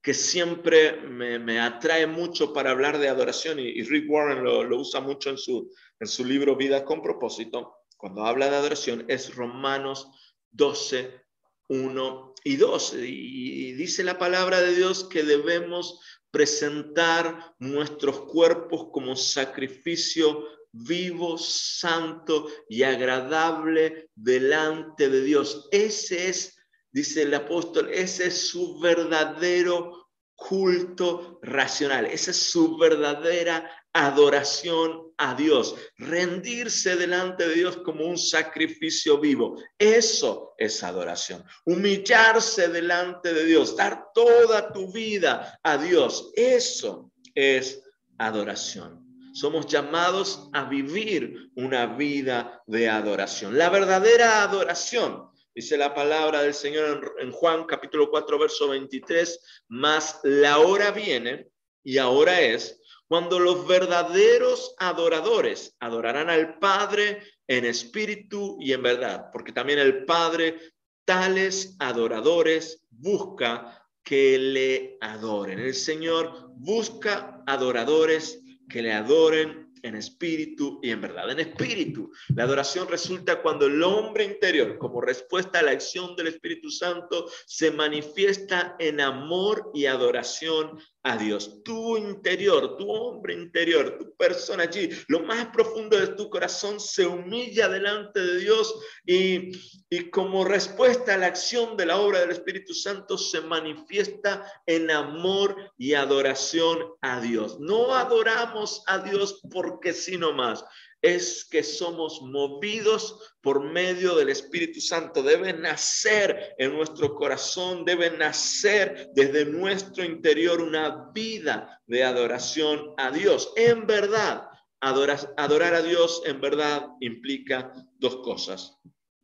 que siempre me, atrae mucho para hablar de adoración y, Rick Warren lo, usa mucho en su, en su libro Vida con propósito. Cuando habla de adoración es Romanos 12, 1 y 2. y dice la palabra de Dios que debemos presentar nuestros cuerpos como sacrificio vivo, santo y agradable delante de Dios. Ese es, dice el apóstol, ese es su verdadero culto racional. Esa es su verdadera adoración a Dios, rendirse delante de Dios como un sacrificio vivo. Eso es adoración. Humillarse delante de Dios, dar toda tu vida a Dios. Eso es adoración. Somos llamados a vivir una vida de adoración. La verdadera adoración Dice la palabra del Señor en, Juan capítulo 4, verso 23, más la hora viene y ahora es cuando los verdaderos adoradores adorarán al Padre en espíritu y en verdad, porque también el Padre tales adoradores busca que le adoren. El Señor busca adoradores que le adoren en espíritu y en verdad. En espíritu, la adoración resulta cuando el hombre interior, como respuesta a la acción del Espíritu Santo, se manifiesta en amor y adoración a Dios. Tu interior, tu hombre interior, tu persona allí, lo más profundo de tu corazón se humilla delante de Dios y, y como respuesta a la acción de la obra del Espíritu Santo se manifiesta en amor y adoración a Dios. No adoramos a Dios porque sino más es que somos movidos por medio del Espíritu Santo. Debe nacer en nuestro corazón, debe nacer desde nuestro interior una vida de adoración a Dios. En verdad, adorar, adorar a Dios en verdad implica dos cosas.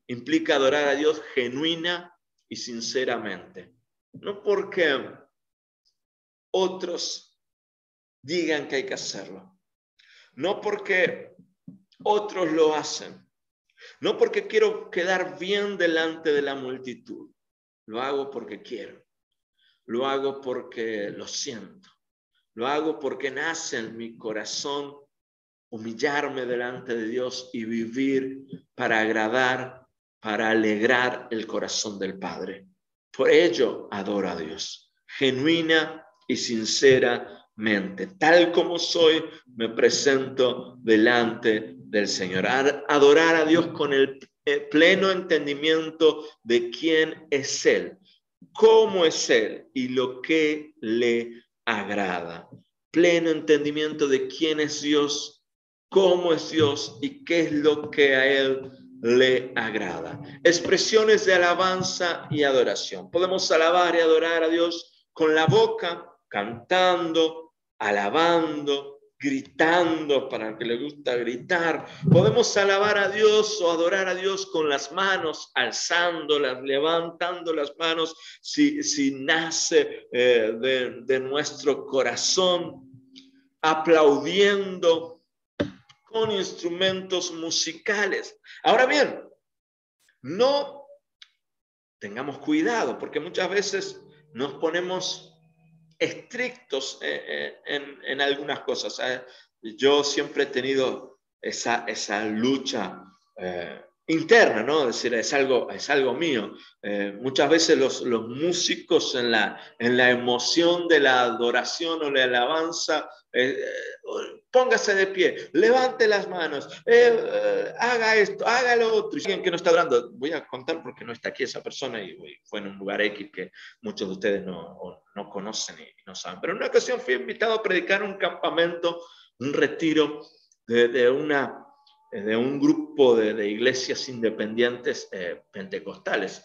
Implica adorar a Dios genuina y sinceramente. No porque otros digan que hay que hacerlo. No porque otros lo hacen. No porque quiero quedar bien delante de la multitud. Lo hago porque quiero. Lo hago porque lo siento. Lo hago porque nace en mi corazón humillarme delante de Dios y vivir para agradar, para alegrar el corazón del Padre. Por ello adoro a Dios, genuina y sinceramente. Tal como soy, me presento delante del Señor, adorar a Dios con el eh, pleno entendimiento de quién es Él, cómo es Él y lo que le agrada. Pleno entendimiento de quién es Dios, cómo es Dios y qué es lo que a Él le agrada. Expresiones de alabanza y adoración. Podemos alabar y adorar a Dios con la boca, cantando, alabando, gritando para el que le gusta gritar. Podemos alabar a Dios o adorar a Dios con las manos, alzándolas, levantando las manos, si, si nace eh, de, de nuestro corazón, aplaudiendo con instrumentos musicales. Ahora bien, no tengamos cuidado, porque muchas veces nos ponemos estrictos eh, eh, en, algunas cosas. Yo siempre he tenido esa, esa lucha eh, interna, ¿no? Es decir, es algo, es algo mío. muchas veces los, los músicos en la, en la emoción de la adoración o la alabanza póngase de pie, levante las manos, eh, eh, haga esto, haga lo otro. Y alguien que no está hablando, voy a contar porque no está aquí esa persona y fue en un lugar X que muchos de ustedes no, no conocen y, no saben. Pero en una ocasión fui invitado a predicar un campamento, un retiro de, de una, de un grupo de, de iglesias independientes eh, pentecostales.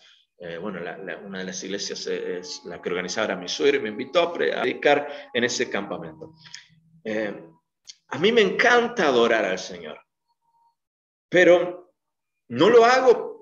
bueno, una de las iglesias es la que organizaba mi suegro y me invitó a predicar en ese campamento. A mí me encanta adorar al Señor, pero no lo hago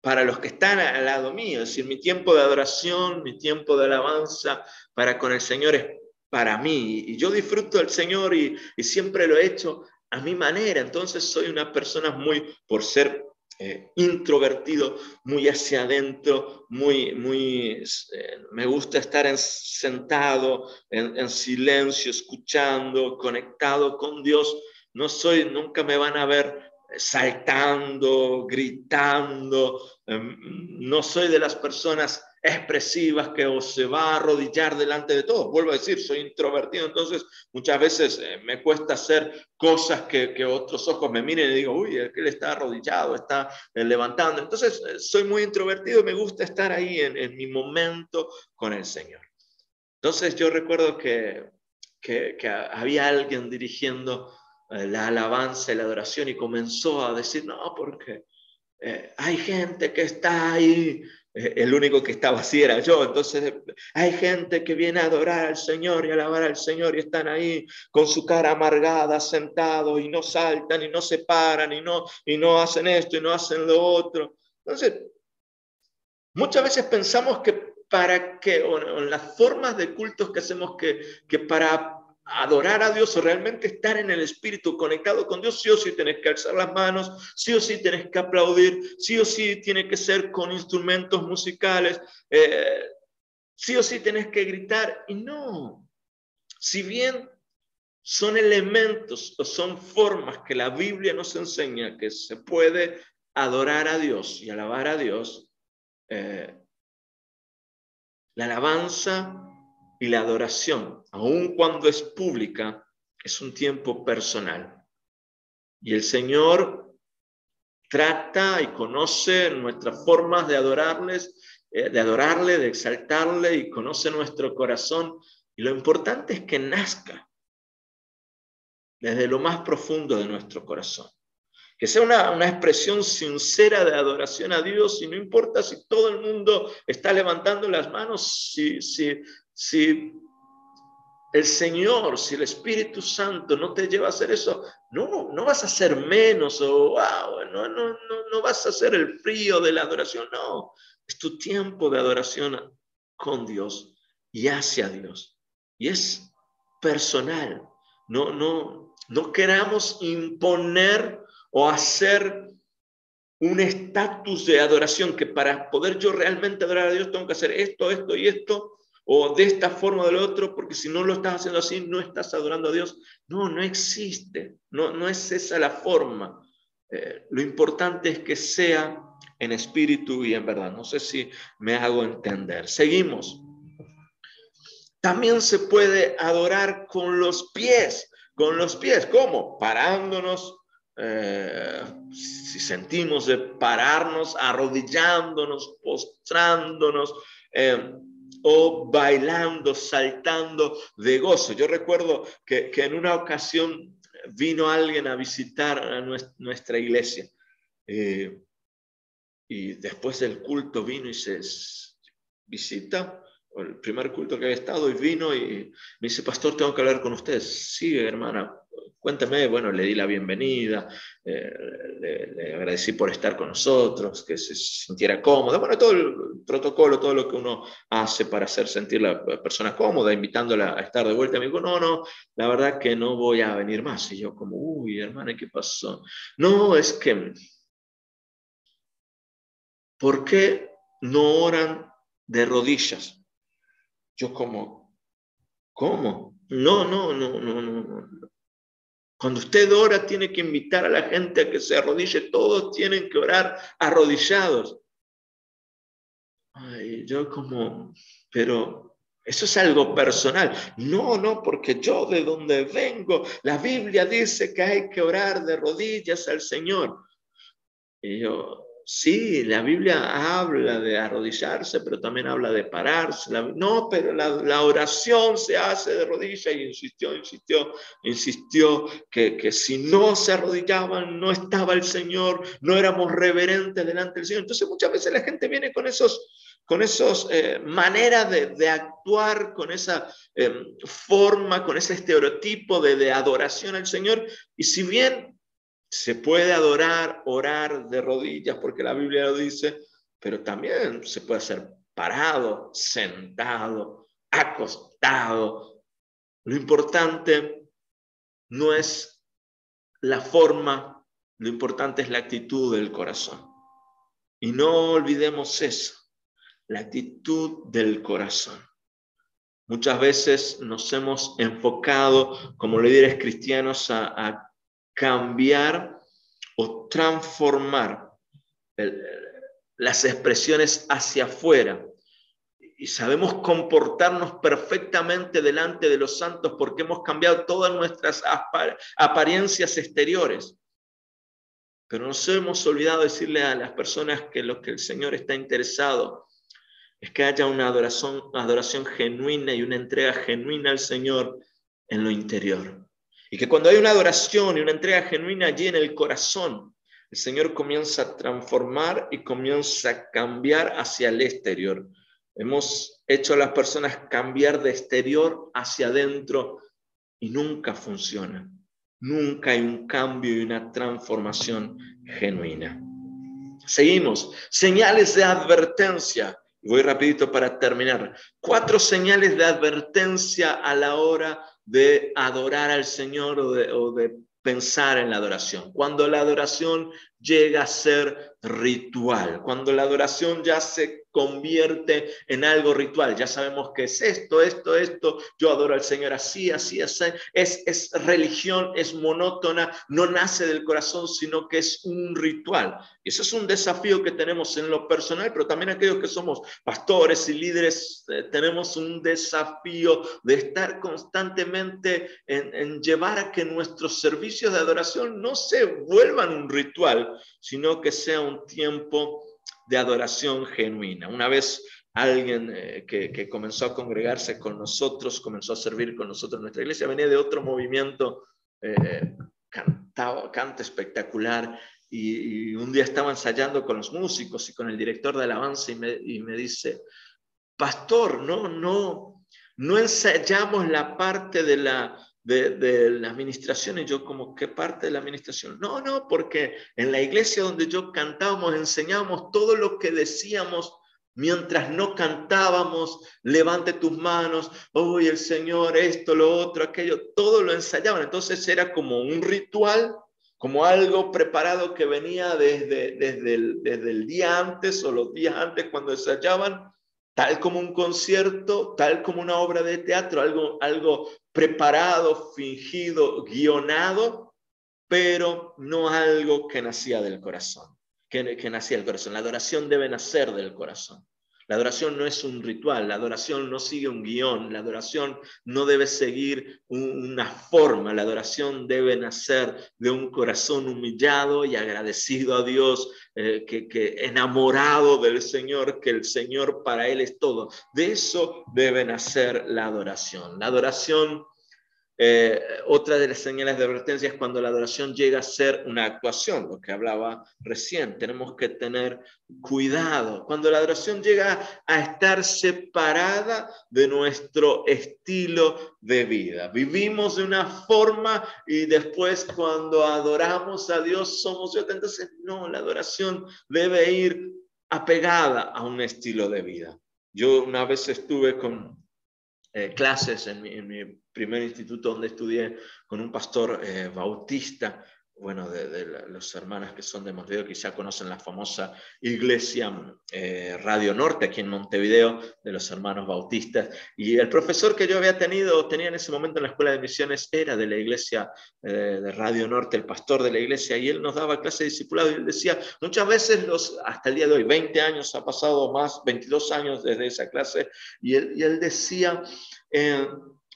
para los que están al lado mío, es decir, mi tiempo de adoración, mi tiempo de alabanza para con el Señor es para mí. Y yo disfruto del Señor y, siempre lo he hecho a mi manera. Entonces soy una persona muy, por ser eh, introvertido, muy hacia adentro, muy, muy, eh, me gusta estar sentado en, silencio, escuchando, conectado con Dios. No soy, nunca me van a ver saltando, gritando. Em, no soy de las personas expresivas que o se va a arrodillar delante de todos. Vuelvo a decir, soy introvertido, entonces muchas veces eh, me cuesta hacer cosas que, que, otros ojos me miren y digo, uy, él está arrodillado, está eh, levantando. Entonces eh, soy muy introvertido, me gusta estar ahí en, mi momento con el Señor. Entonces yo recuerdo que, que, había alguien dirigiendo la alabanza y la adoración y comenzó a decir, no, porque hay gente que está ahí, el único que estaba así era yo, entonces hay gente que viene a adorar al Señor y alabar al Señor y están ahí con su cara amargada, sentados y no saltan y no se paran y no, y no hacen esto y no hacen lo otro. Entonces, muchas veces pensamos que para que, o en las formas de cultos que hacemos, que, que para adorar a Dios o realmente estar en el Espíritu conectado con Dios, sí o sí tienes que alzar las manos, sí o sí tienes que aplaudir, sí o sí tiene que ser con instrumentos musicales, eh, sí o sí tienes que gritar. Y no, si bien son elementos o son formas que la Biblia nos enseña que se puede adorar a Dios y alabar a Dios, eh, la alabanza y la adoración, aun cuando es pública, es un tiempo personal. Y el Señor trata y conoce nuestras formas de adorarles, eh, de adorarle, de exaltarle y conoce nuestro corazón. Y lo importante es que nazca desde lo más profundo de nuestro corazón. Que sea una, una, expresión sincera de adoración a Dios y no importa si todo el mundo está levantando las manos, si, si, si el Señor, si el Espíritu Santo no te lleva a hacer eso, no, no vas a ser menos o no, no, no, no vas a hacer el frío de la adoración, no, es tu tiempo de adoración con Dios y hacia Dios. Y es personal, no, no, no queramos imponer o hacer un estatus de adoración que para poder yo realmente adorar a Dios tengo que hacer esto, esto y esto o de esta forma o del otro, porque si no lo estás haciendo así, no estás adorando a Dios. No, no existe, no, no es esa la forma. Eh, lo importante es que sea en espíritu y en verdad. No sé si me hago entender. Seguimos. También se puede adorar con los pies. Con los pies, ¿cómo? Parándonos, eh, si sentimos de pararnos, arrodillándonos, postrándonos. Eh, o bailando, saltando de gozo. Yo recuerdo que, en una ocasión vino alguien a visitar a nuestra iglesia eh, y después del culto vino y se visita, el primer culto que había estado y vino y me dice, pastor, tengo que hablar con ustedes. Sí, hermana, cuéntame, bueno, le di la bienvenida, eh, le, agradecí por estar con nosotros, que se sintiera cómoda, bueno, todo el protocolo, todo lo que uno hace para hacer sentir la persona cómoda, invitándola a estar de vuelta. Me dijo, no, no, la verdad que no voy a venir más. Y yo como, uy, hermana, ¿qué pasó? No, es que, ¿por qué no oran de rodillas? Yo como, ¿cómo? No, no, no, no, no, no. Cuando usted ora, tiene que invitar a la gente a que se arrodille. Todos tienen que orar arrodillados. Ay, yo como, pero eso es algo personal. No, no, porque yo de donde vengo, la Biblia dice que hay que orar de rodillas al Señor. Y yo, Sí, la Biblia habla de arrodillarse, pero también habla de pararse. no, pero la, oración se hace de rodillas y insistió, insistió, insistió que, que, si no se arrodillaban, no estaba el Señor, no éramos reverentes delante del Señor. Entonces muchas veces la gente viene con esos con esas eh, maneras de, actuar, con esa em, forma, con ese estereotipo de, de adoración al Señor. Y si bien se puede adorar, orar de rodillas, porque la Biblia lo dice, pero también se puede hacer parado, sentado, acostado. Lo importante no es la forma, lo importante es la actitud del corazón. Y no olvidemos eso, la actitud del corazón. Muchas veces nos hemos enfocado como líderes cristianos a, a cambiar o transformar las expresiones hacia afuera, y sabemos comportarnos perfectamente delante de los santos porque hemos cambiado todas nuestras apariencias exteriores. Pero nos hemos olvidado decirle a las personas que lo que el Señor está interesado es que haya una adoración, adoración genuina y una entrega genuina al Señor en lo interior. Y que cuando hay una adoración y una entrega genuina allí en el corazón, el Señor comienza a transformar y comienza a cambiar hacia el exterior. Hemos hecho a las personas cambiar de exterior hacia adentro y nunca funciona. Nunca hay un cambio y una transformación genuina. Seguimos. Señales de advertencia. Voy rapidito para terminar. Cuatro señales de advertencia a la hora de adorar al Señor o de, o de pensar en la adoración. Cuando la adoración llega a ser ritual, cuando la adoración ya se convierte en algo ritual. Ya sabemos que es esto, esto, esto. Yo adoro al Señor así, así, así. Es, es religión, es monótona, no nace del corazón, sino que es un ritual. Y eso es un desafío que tenemos en lo personal, pero también aquellos que somos pastores y líderes, eh, tenemos un desafío de estar constantemente en, en llevar a que nuestros servicios de adoración no se vuelvan un ritual, sino que sea un tiempo de adoración genuina. Una vez alguien eh, que, comenzó a congregarse con nosotros, comenzó a servir con nosotros en nuestra iglesia, venía de otro movimiento, eh, cantaba, canta espectacular, y, un día estaba ensayando con los músicos y con el director de alabanza y me, y me dice, pastor, no, no, no ensayamos la parte de la de, la administración y yo como, ¿qué parte de la administración? No, no, porque en la iglesia donde yo cantábamos, enseñábamos todo lo que decíamos mientras no cantábamos, levante tus manos, hoy el Señor, esto, lo otro, aquello, todo lo ensayaban. Entonces era como un ritual, como algo preparado que venía desde, desde, el, desde el día antes o los días antes cuando ensayaban tal como un concierto, tal como una obra de teatro, algo, algo preparado, fingido, guionado, pero no algo que nacía del corazón, que, nacía del corazón. La adoración debe nacer del corazón. La adoración no es un ritual, la adoración no sigue un guion, la adoración no debe seguir una forma, la adoración debe nacer de un corazón humillado y agradecido a Dios, eh, que, que enamorado del Señor, que el Señor para Él es todo. De eso debe nacer la adoración. La adoración eh, otra de las señales de advertencia es cuando la adoración llega a ser una actuación, lo que hablaba recién. Tenemos que tener cuidado. Cuando la adoración llega a estar separada de nuestro estilo de vida. Vivimos de una forma y después cuando adoramos a Dios somos otros. Entonces, no, la adoración debe ir apegada a un estilo de vida. Yo una vez estuve con eh, clases en mi, primer instituto donde estudié con un pastor eh, bautista bueno, de, las hermanas que son de Montevideo, ya conocen la famosa iglesia eh, Radio Norte aquí en Montevideo, de los hermanos bautistas. Y el profesor que yo había tenido, tenía en ese momento en la escuela de misiones, era de la iglesia eh, de Radio Norte, el pastor de la iglesia, y él nos daba clase de discipulado y él decía, muchas veces los, hasta el día de hoy, 20 años ha pasado más, 22 años desde esa clase, y él, y él decía, eh,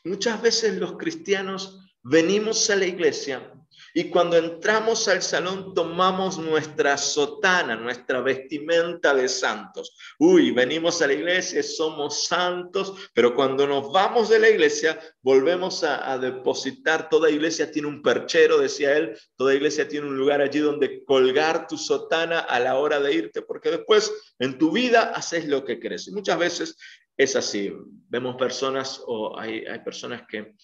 muchas veces los cristianos venimos a la iglesia y cuando entramos al salón tomamos nuestra sotana, nuestra vestimenta de santos. Uy, venimos a la iglesia, somos santos, pero cuando nos vamos de la iglesia, volvemos a, depositar. Toda iglesia tiene un perchero, decía él, toda iglesia tiene un lugar allí donde colgar tu sotana a la hora de irte, porque después en tu vida haces lo que querés. Y muchas veces es así. Vemos personas o hay, hay personas que,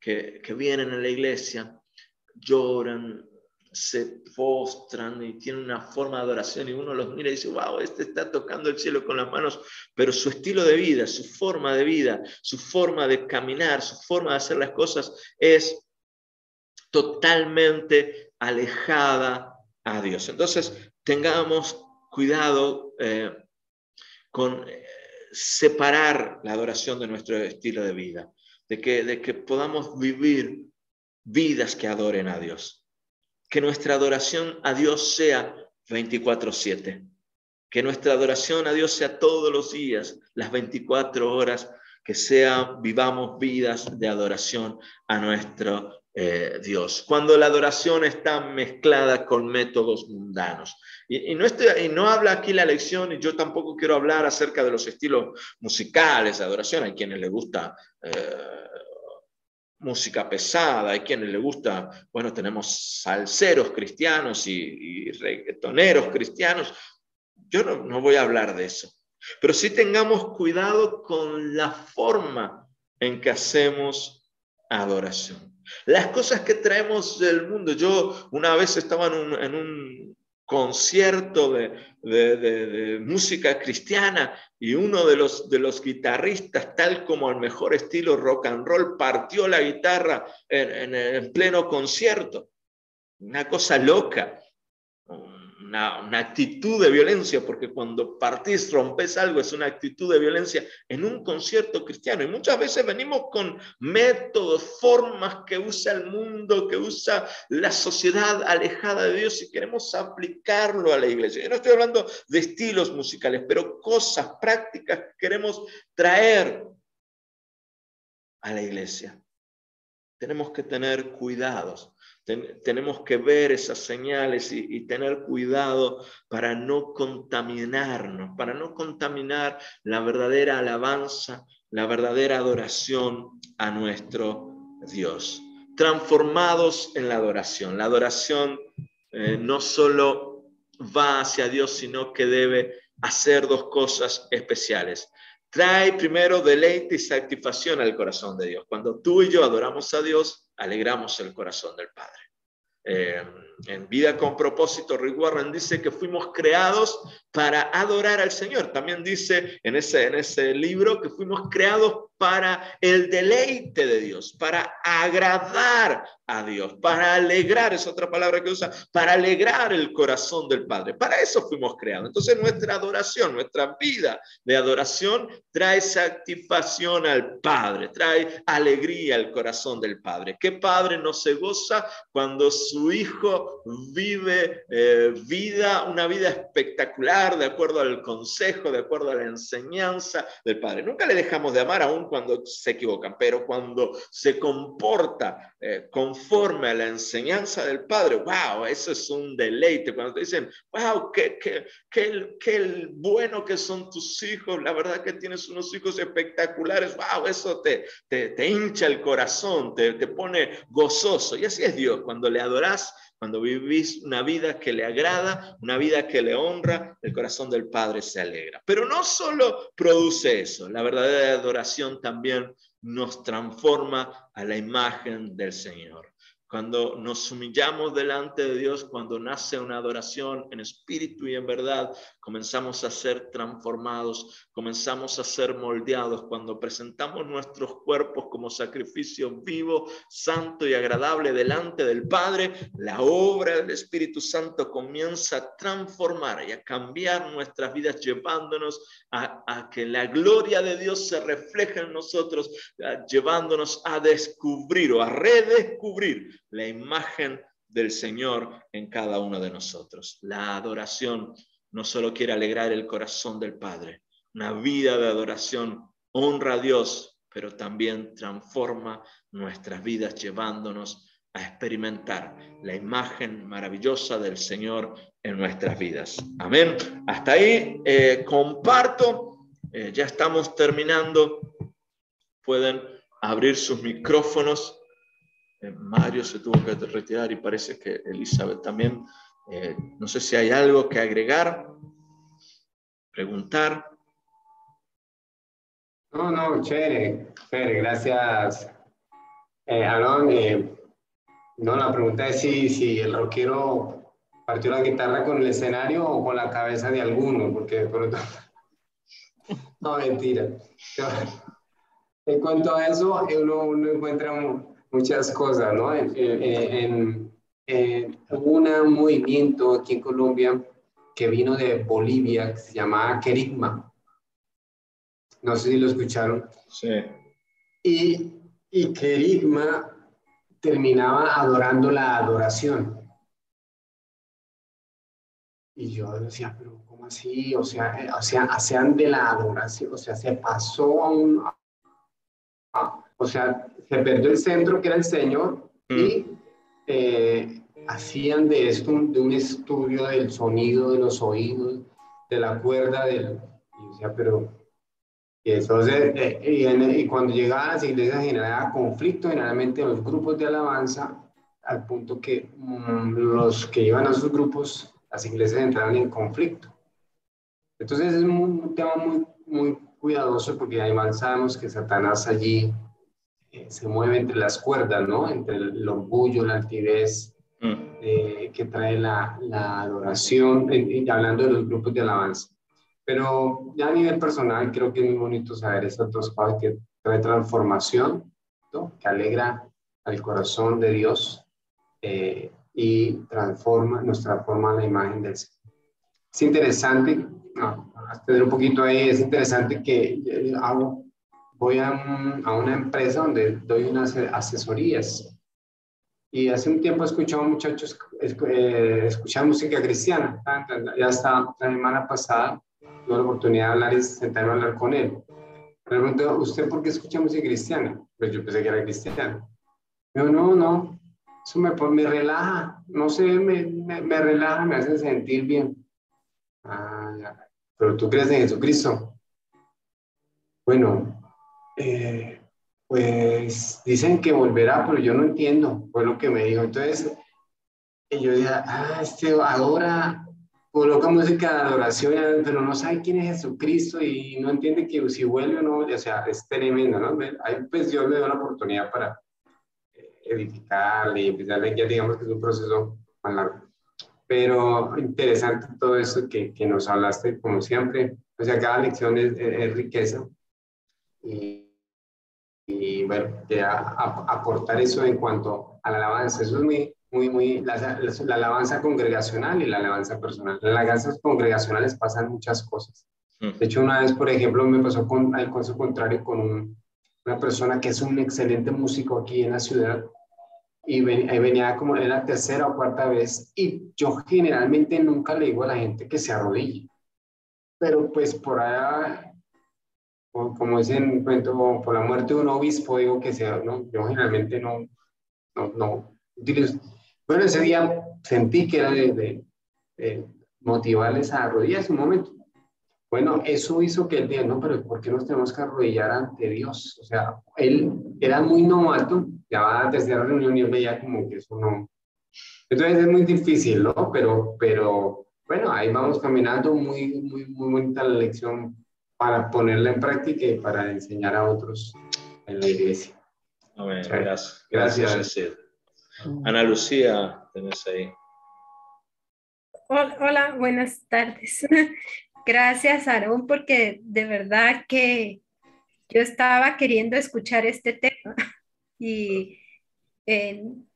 que vienen a la iglesia lloran, se postran y tienen una forma de adoración y uno los mira y dice, wow, este está tocando el cielo con las manos, pero su estilo de vida, su forma de vida, su forma de caminar, su forma de hacer las cosas es totalmente alejada a Dios. Entonces, tengamos cuidado eh, con eh, separar la adoración de nuestro estilo de vida, de que, de que podamos vivir vidas que adoren a Dios. Que nuestra adoración a Dios sea 24/7. Que nuestra adoración a Dios sea todos los días, las 24 horas, que sea, vivamos vidas de adoración a nuestro eh, Dios. Cuando la adoración está mezclada con métodos mundanos. Y, no y, no habla aquí la lección, y yo tampoco quiero hablar acerca de los estilos musicales de adoración. Hay quienes les gusta eh, música pesada, hay quienes les gusta, bueno, tenemos salseros cristianos y, y cristianos. Yo no voy a hablar de eso. Pero sí tengamos cuidado con la forma en que hacemos adoración. Las cosas que traemos del mundo. Yo una vez estaba en un, concierto de, música cristiana y uno de los, guitarristas, tal como al mejor estilo rock and roll, partió la guitarra en pleno concierto. Una cosa loca una, actitud de violencia, porque cuando partís, rompes algo, es una actitud de violencia en un concierto cristiano. Y muchas veces venimos con métodos, formas que usa el mundo, que usa la sociedad alejada de Dios y queremos aplicarlo a la iglesia. Yo no estoy hablando de estilos musicales, pero cosas prácticas que queremos traer a la iglesia. Tenemos que tener cuidados tenemos que ver esas señales y, tener cuidado para no contaminarnos, para no contaminar la verdadera alabanza, la verdadera adoración a nuestro Dios. Transformados en la adoración. La adoración eh, no solo va hacia Dios, sino que debe hacer dos cosas especiales. Trae primero deleite y satisfacción al corazón de Dios. Cuando tú y yo adoramos a Dios, alegramos el corazón del Padre. Eh, en Vida con propósito, Rick Warren dice que fuimos creados para adorar al Señor. También dice en ese, en ese libro que fuimos creados para el deleite de Dios, para agradar a Dios, para alegrar, es otra palabra que usa, para alegrar el corazón del Padre. Para eso fuimos creados. Entonces nuestra adoración, nuestra vida de adoración trae satisfacción al Padre, trae alegría al corazón del Padre. ¿Qué Padre no se goza cuando su Hijo vive eh, vida, una vida espectacular de acuerdo al consejo, de acuerdo a la enseñanza del Padre? Nunca le dejamos de amar aún cuando se equivocan, pero cuando se comporta eh, conforme a la enseñanza del Padre, wow, eso es un deleite. Cuando te dicen, wow, qué, qué, qué, qué bueno que son tus hijos, la verdad que tienes unos hijos espectaculares, wow, eso te, te, te hincha el corazón, te, te pone gozoso. Y así es Dios, cuando le adoras cuando vivís una vida que le agrada, una vida que le honra, el corazón del Padre se alegra. Pero no solo produce eso, la verdadera adoración también nos transforma a la imagen del Señor cuando nos humillamos delante de Dios, cuando nace una adoración en espíritu y en verdad, comenzamos a ser transformados, comenzamos a ser moldeados, cuando presentamos nuestros cuerpos como sacrificio vivo, santo y agradable delante del Padre, la obra del Espíritu Santo comienza a transformar y a cambiar nuestras vidas, llevándonos a, que la gloria de Dios se refleje en nosotros, llevándonos a descubrir o a redescubrir la imagen del Señor en cada uno de nosotros. La adoración no solo quiere alegrar el corazón del Padre, una vida de adoración honra a Dios, pero también transforma nuestras vidas llevándonos a experimentar la imagen maravillosa del Señor en nuestras vidas. Amén. Hasta ahí eh, comparto. Eh, ya estamos terminando. Pueden abrir sus micrófonos. Eh, Mario se tuvo que retirar y parece que Elizabeth también. Eh, no sé si hay algo que agregar, preguntar. No, no, chévere, chévere, gracias. Eh, eh, no, la pregunta es si, si el rockero partió la guitarra con el escenario o con la cabeza de alguno, porque por otro... <laughs> No, mentira. En cuanto a eso, uno, uno encuentra muchas cosas, ¿no? Hubo un movimiento aquí en Colombia que vino de Bolivia, que se llamaba Kerigma. No sé si lo escucharon. Sí. Y, y Kerigma terminaba adorando la adoración. Y yo decía, pero ¿cómo así? O sea, eh, o sea, hacían de la adoración, o sea, se pasó a un... o sea, se perdió el centro que era el Señor y mm. Eh, hacían de esto un, de un estudio del sonido de los oídos, de la cuerda del... Y decía, pero... Y entonces, eh, y, cuando llegaban las iglesias generaba conflicto generalmente en los grupos de alabanza, al punto que mm, los que iban a esos grupos las iglesias entraron en conflicto. Entonces es un, tema muy, muy cuidadoso porque además sabemos que Satanás allí eh, se mueve entre las cuerdas, ¿no? Entre el, orgullo, la altivez mm. eh, que trae la, la adoración, hablando de los grupos de alabanza. Pero ya a nivel personal creo que es muy bonito saber estas dos cosas que trae transformación, ¿no? que alegra al corazón de Dios eh, y transforma, nos transforma la imagen del Señor. Es interesante, no, a un poquito ahí, es interesante que hago, voy a, a, una empresa donde doy unas asesorías y hace un tiempo he escuchado muchachos eh, escuchar música cristiana, ya hasta la semana pasada tuve la oportunidad de hablar y sentarme a hablar con él. Me pregunto, ¿usted por qué escucha música cristiana? Pues yo pensé que era cristiano. Yo, no, no, eso me, me relaja, no sé, me, me, relaja, me hace sentir bien. Ah, ya. Pero tú crees en Jesucristo. Bueno, eh, pues dicen que volverá, pero yo no entiendo, fue lo que me dijo. Entonces, yo dije, ah, este ahora coloca música de adoración, pero no sabe quién es Jesucristo y no entiende que si vuelve o no, o sea, es tremendo, ¿no? Ahí pues Dios le dio la oportunidad para edificarle y empezarle, ya digamos que es un proceso más largo. Pero interesante todo eso que, que nos hablaste, como siempre. O sea, cada lección es, es, riqueza. Y, y bueno, aportar eso en cuanto a la alabanza. Eso es muy, muy, muy, la, la, alabanza congregacional y la alabanza personal. En las alabanzas congregacionales pasan muchas cosas. Mm. De hecho, una vez, por ejemplo, me pasó con el caso contrario con un, una persona que es un excelente músico aquí en la ciudad y venía como en la tercera o cuarta vez y yo generalmente nunca le digo a la gente que se arrodille, pero pues por allá, como dicen, por la muerte de un obispo digo que sea, ¿no? Yo generalmente no, no, no utilizo. Bueno, ese día sentí que era de, de motivarles a arrodillarse un momento bueno, eso hizo que él diga, no, pero ¿por qué nos tenemos que arrodillar ante Dios? O sea, él era muy novato, ya va a la tercera reunión y él veía como que eso no. Entonces es muy difícil, ¿no? Pero, pero bueno, ahí vamos caminando, muy, muy, muy bonita la lección para ponerla en práctica y para enseñar a otros en la iglesia. Amén. Gracias. Gracias. Ana Lucía, tenés ahí. Hola, buenas tardes. <laughs> Gracias, Aarón, porque de verdad que yo estaba queriendo escuchar este tema. <laughs> Y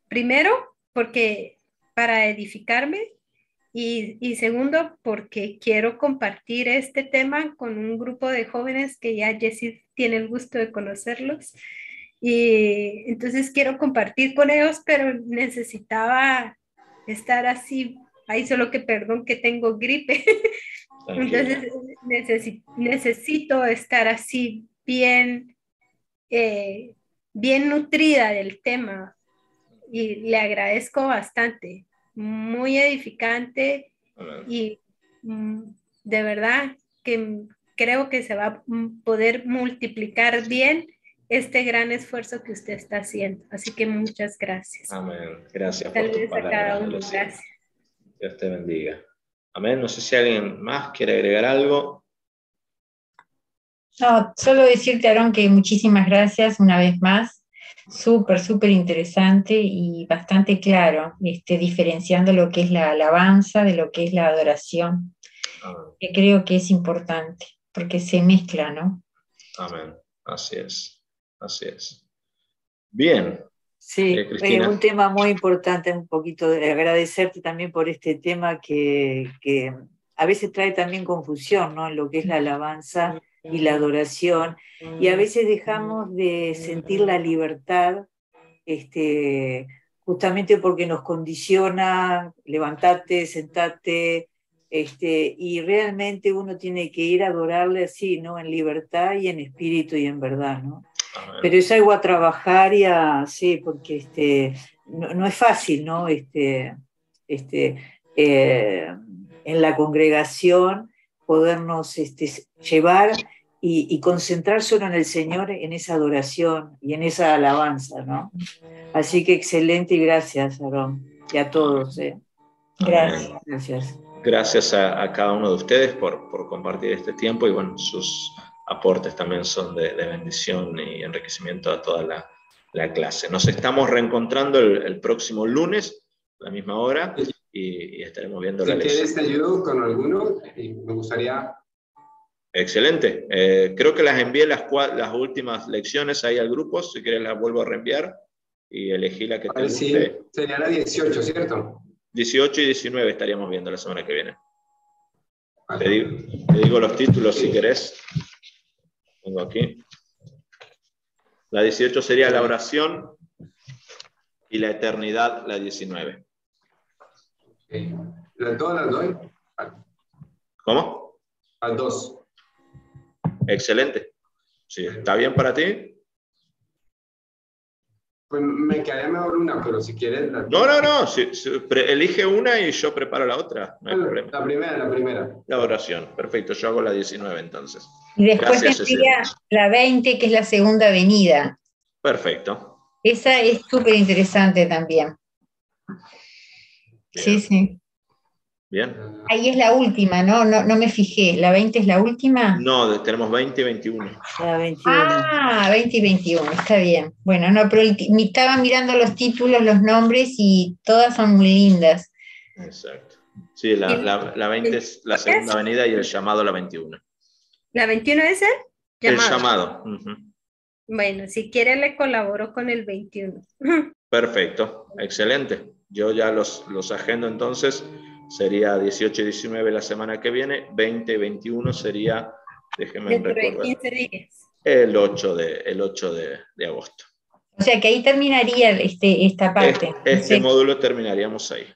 primero, porque para edificarme y, y, segundo, porque quiero compartir este tema con un grupo de jóvenes que ya Jessie tiene el gusto de conocerlos. Y entonces quiero compartir con ellos, pero necesitaba estar así. Ahí solo que perdón que tengo gripe, <laughs> Entonces necesito estar así bien, eh, bien nutrida del tema y le agradezco bastante, muy edificante y mm, de verdad que creo que se va a poder multiplicar bien este gran esfuerzo que usted está haciendo. Así que muchas gracias. Amén. Gracias por tu palabra. Gracias. Dios te bendiga. Amén. No sé si alguien más quiere agregar algo. No, solo decirte, Aaron, que muchísimas gracias una vez más. Súper, súper interesante y bastante claro, este, diferenciando lo que es la alabanza de lo que es la adoración, que creo que es importante, porque se mezcla, ¿no? Amén. Así es, así es. Bien, Sí, es eh, un tema muy importante, un poquito de agradecerte también por este tema que, a veces trae también confusión, ¿no? En lo que es la alabanza y la adoración, y a veces dejamos de sentir la libertad, este, justamente porque nos condiciona, levantate, sentate, Este, y realmente uno tiene que ir a adorarle así, ¿no? En libertad y en espíritu y en verdad, ¿no? Pero es algo a trabajar y a, sí, porque este, no, es fácil, ¿no? Este, este, eh, en la congregación podernos este, llevar y, concentrar solo en el Señor, en esa adoración y en esa alabanza, ¿no? Así que excelente y gracias, Aarón, y a todos. ¿eh? Gracias. Gracias. Gracias a, cada uno de ustedes por, por, compartir este tiempo y bueno, sus aportes también son de, bendición y enriquecimiento a toda la, la clase. Nos estamos reencontrando el, próximo lunes, a la misma hora, y, estaremos viendo si la lección. quieres te ayudo con alguno, me gustaría Excelente. Eh, creo que las envié las, las últimas lecciones ahí al grupo. Si quieres, las vuelvo a reenviar y elegí la que te guste. sería la 18, ¿cierto? 18 y 19 estaríamos viendo la semana que viene. Te, digo, los títulos si querés. Tengo aquí. La 18 sería la oración y la eternidad, la 19. ¿Las dos las doy? ¿Cómo? Al dos. Excelente. Sí, ¿Está bien para ti? Pues me quedaría mejor una, pero si quieres... La... No, no, no. elige una y yo preparo la otra. No hay problema. La primera, la primera. La oración. Perfecto. Yo hago la 19 entonces. Y después sería la 20, que es la segunda avenida. Perfecto. Esa es súper interesante también. Sí, sí. Bien. Ahí es la última, ¿no? ¿no? No me fijé. ¿La 20 es la última? No, tenemos 20 y 21. La 21. Ah, 20 y 21, está bien. Bueno, no, pero estaba mirando los títulos, los nombres y todas son muy lindas. Exacto. Sí, la, la, 20 es la segunda avenida y el llamado la 21. ¿La 21 es el llamado? El llamado. Bueno, si quiere le colaboro con el 21. Perfecto, excelente. Yo ya los, los agendo entonces sería 18 y 19 la semana que viene, 20 y 21 sería, déjenme recordar, el 8 de, el 8 de, de, agosto. O sea que ahí terminaría este, esta parte. Este, módulo terminaríamos ahí,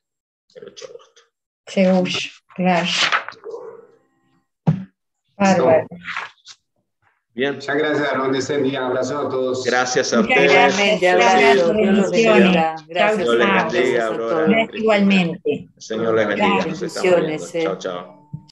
el 8 de agosto. Seguro, claro. Bárbaro. Bien. Muchas gracias, Aaron. Un abrazo a todos. Gracias a ustedes. Gracias, gracias. Dios les bendiga, Igualmente. Señor les bendiga. Viendo. Chao, chao.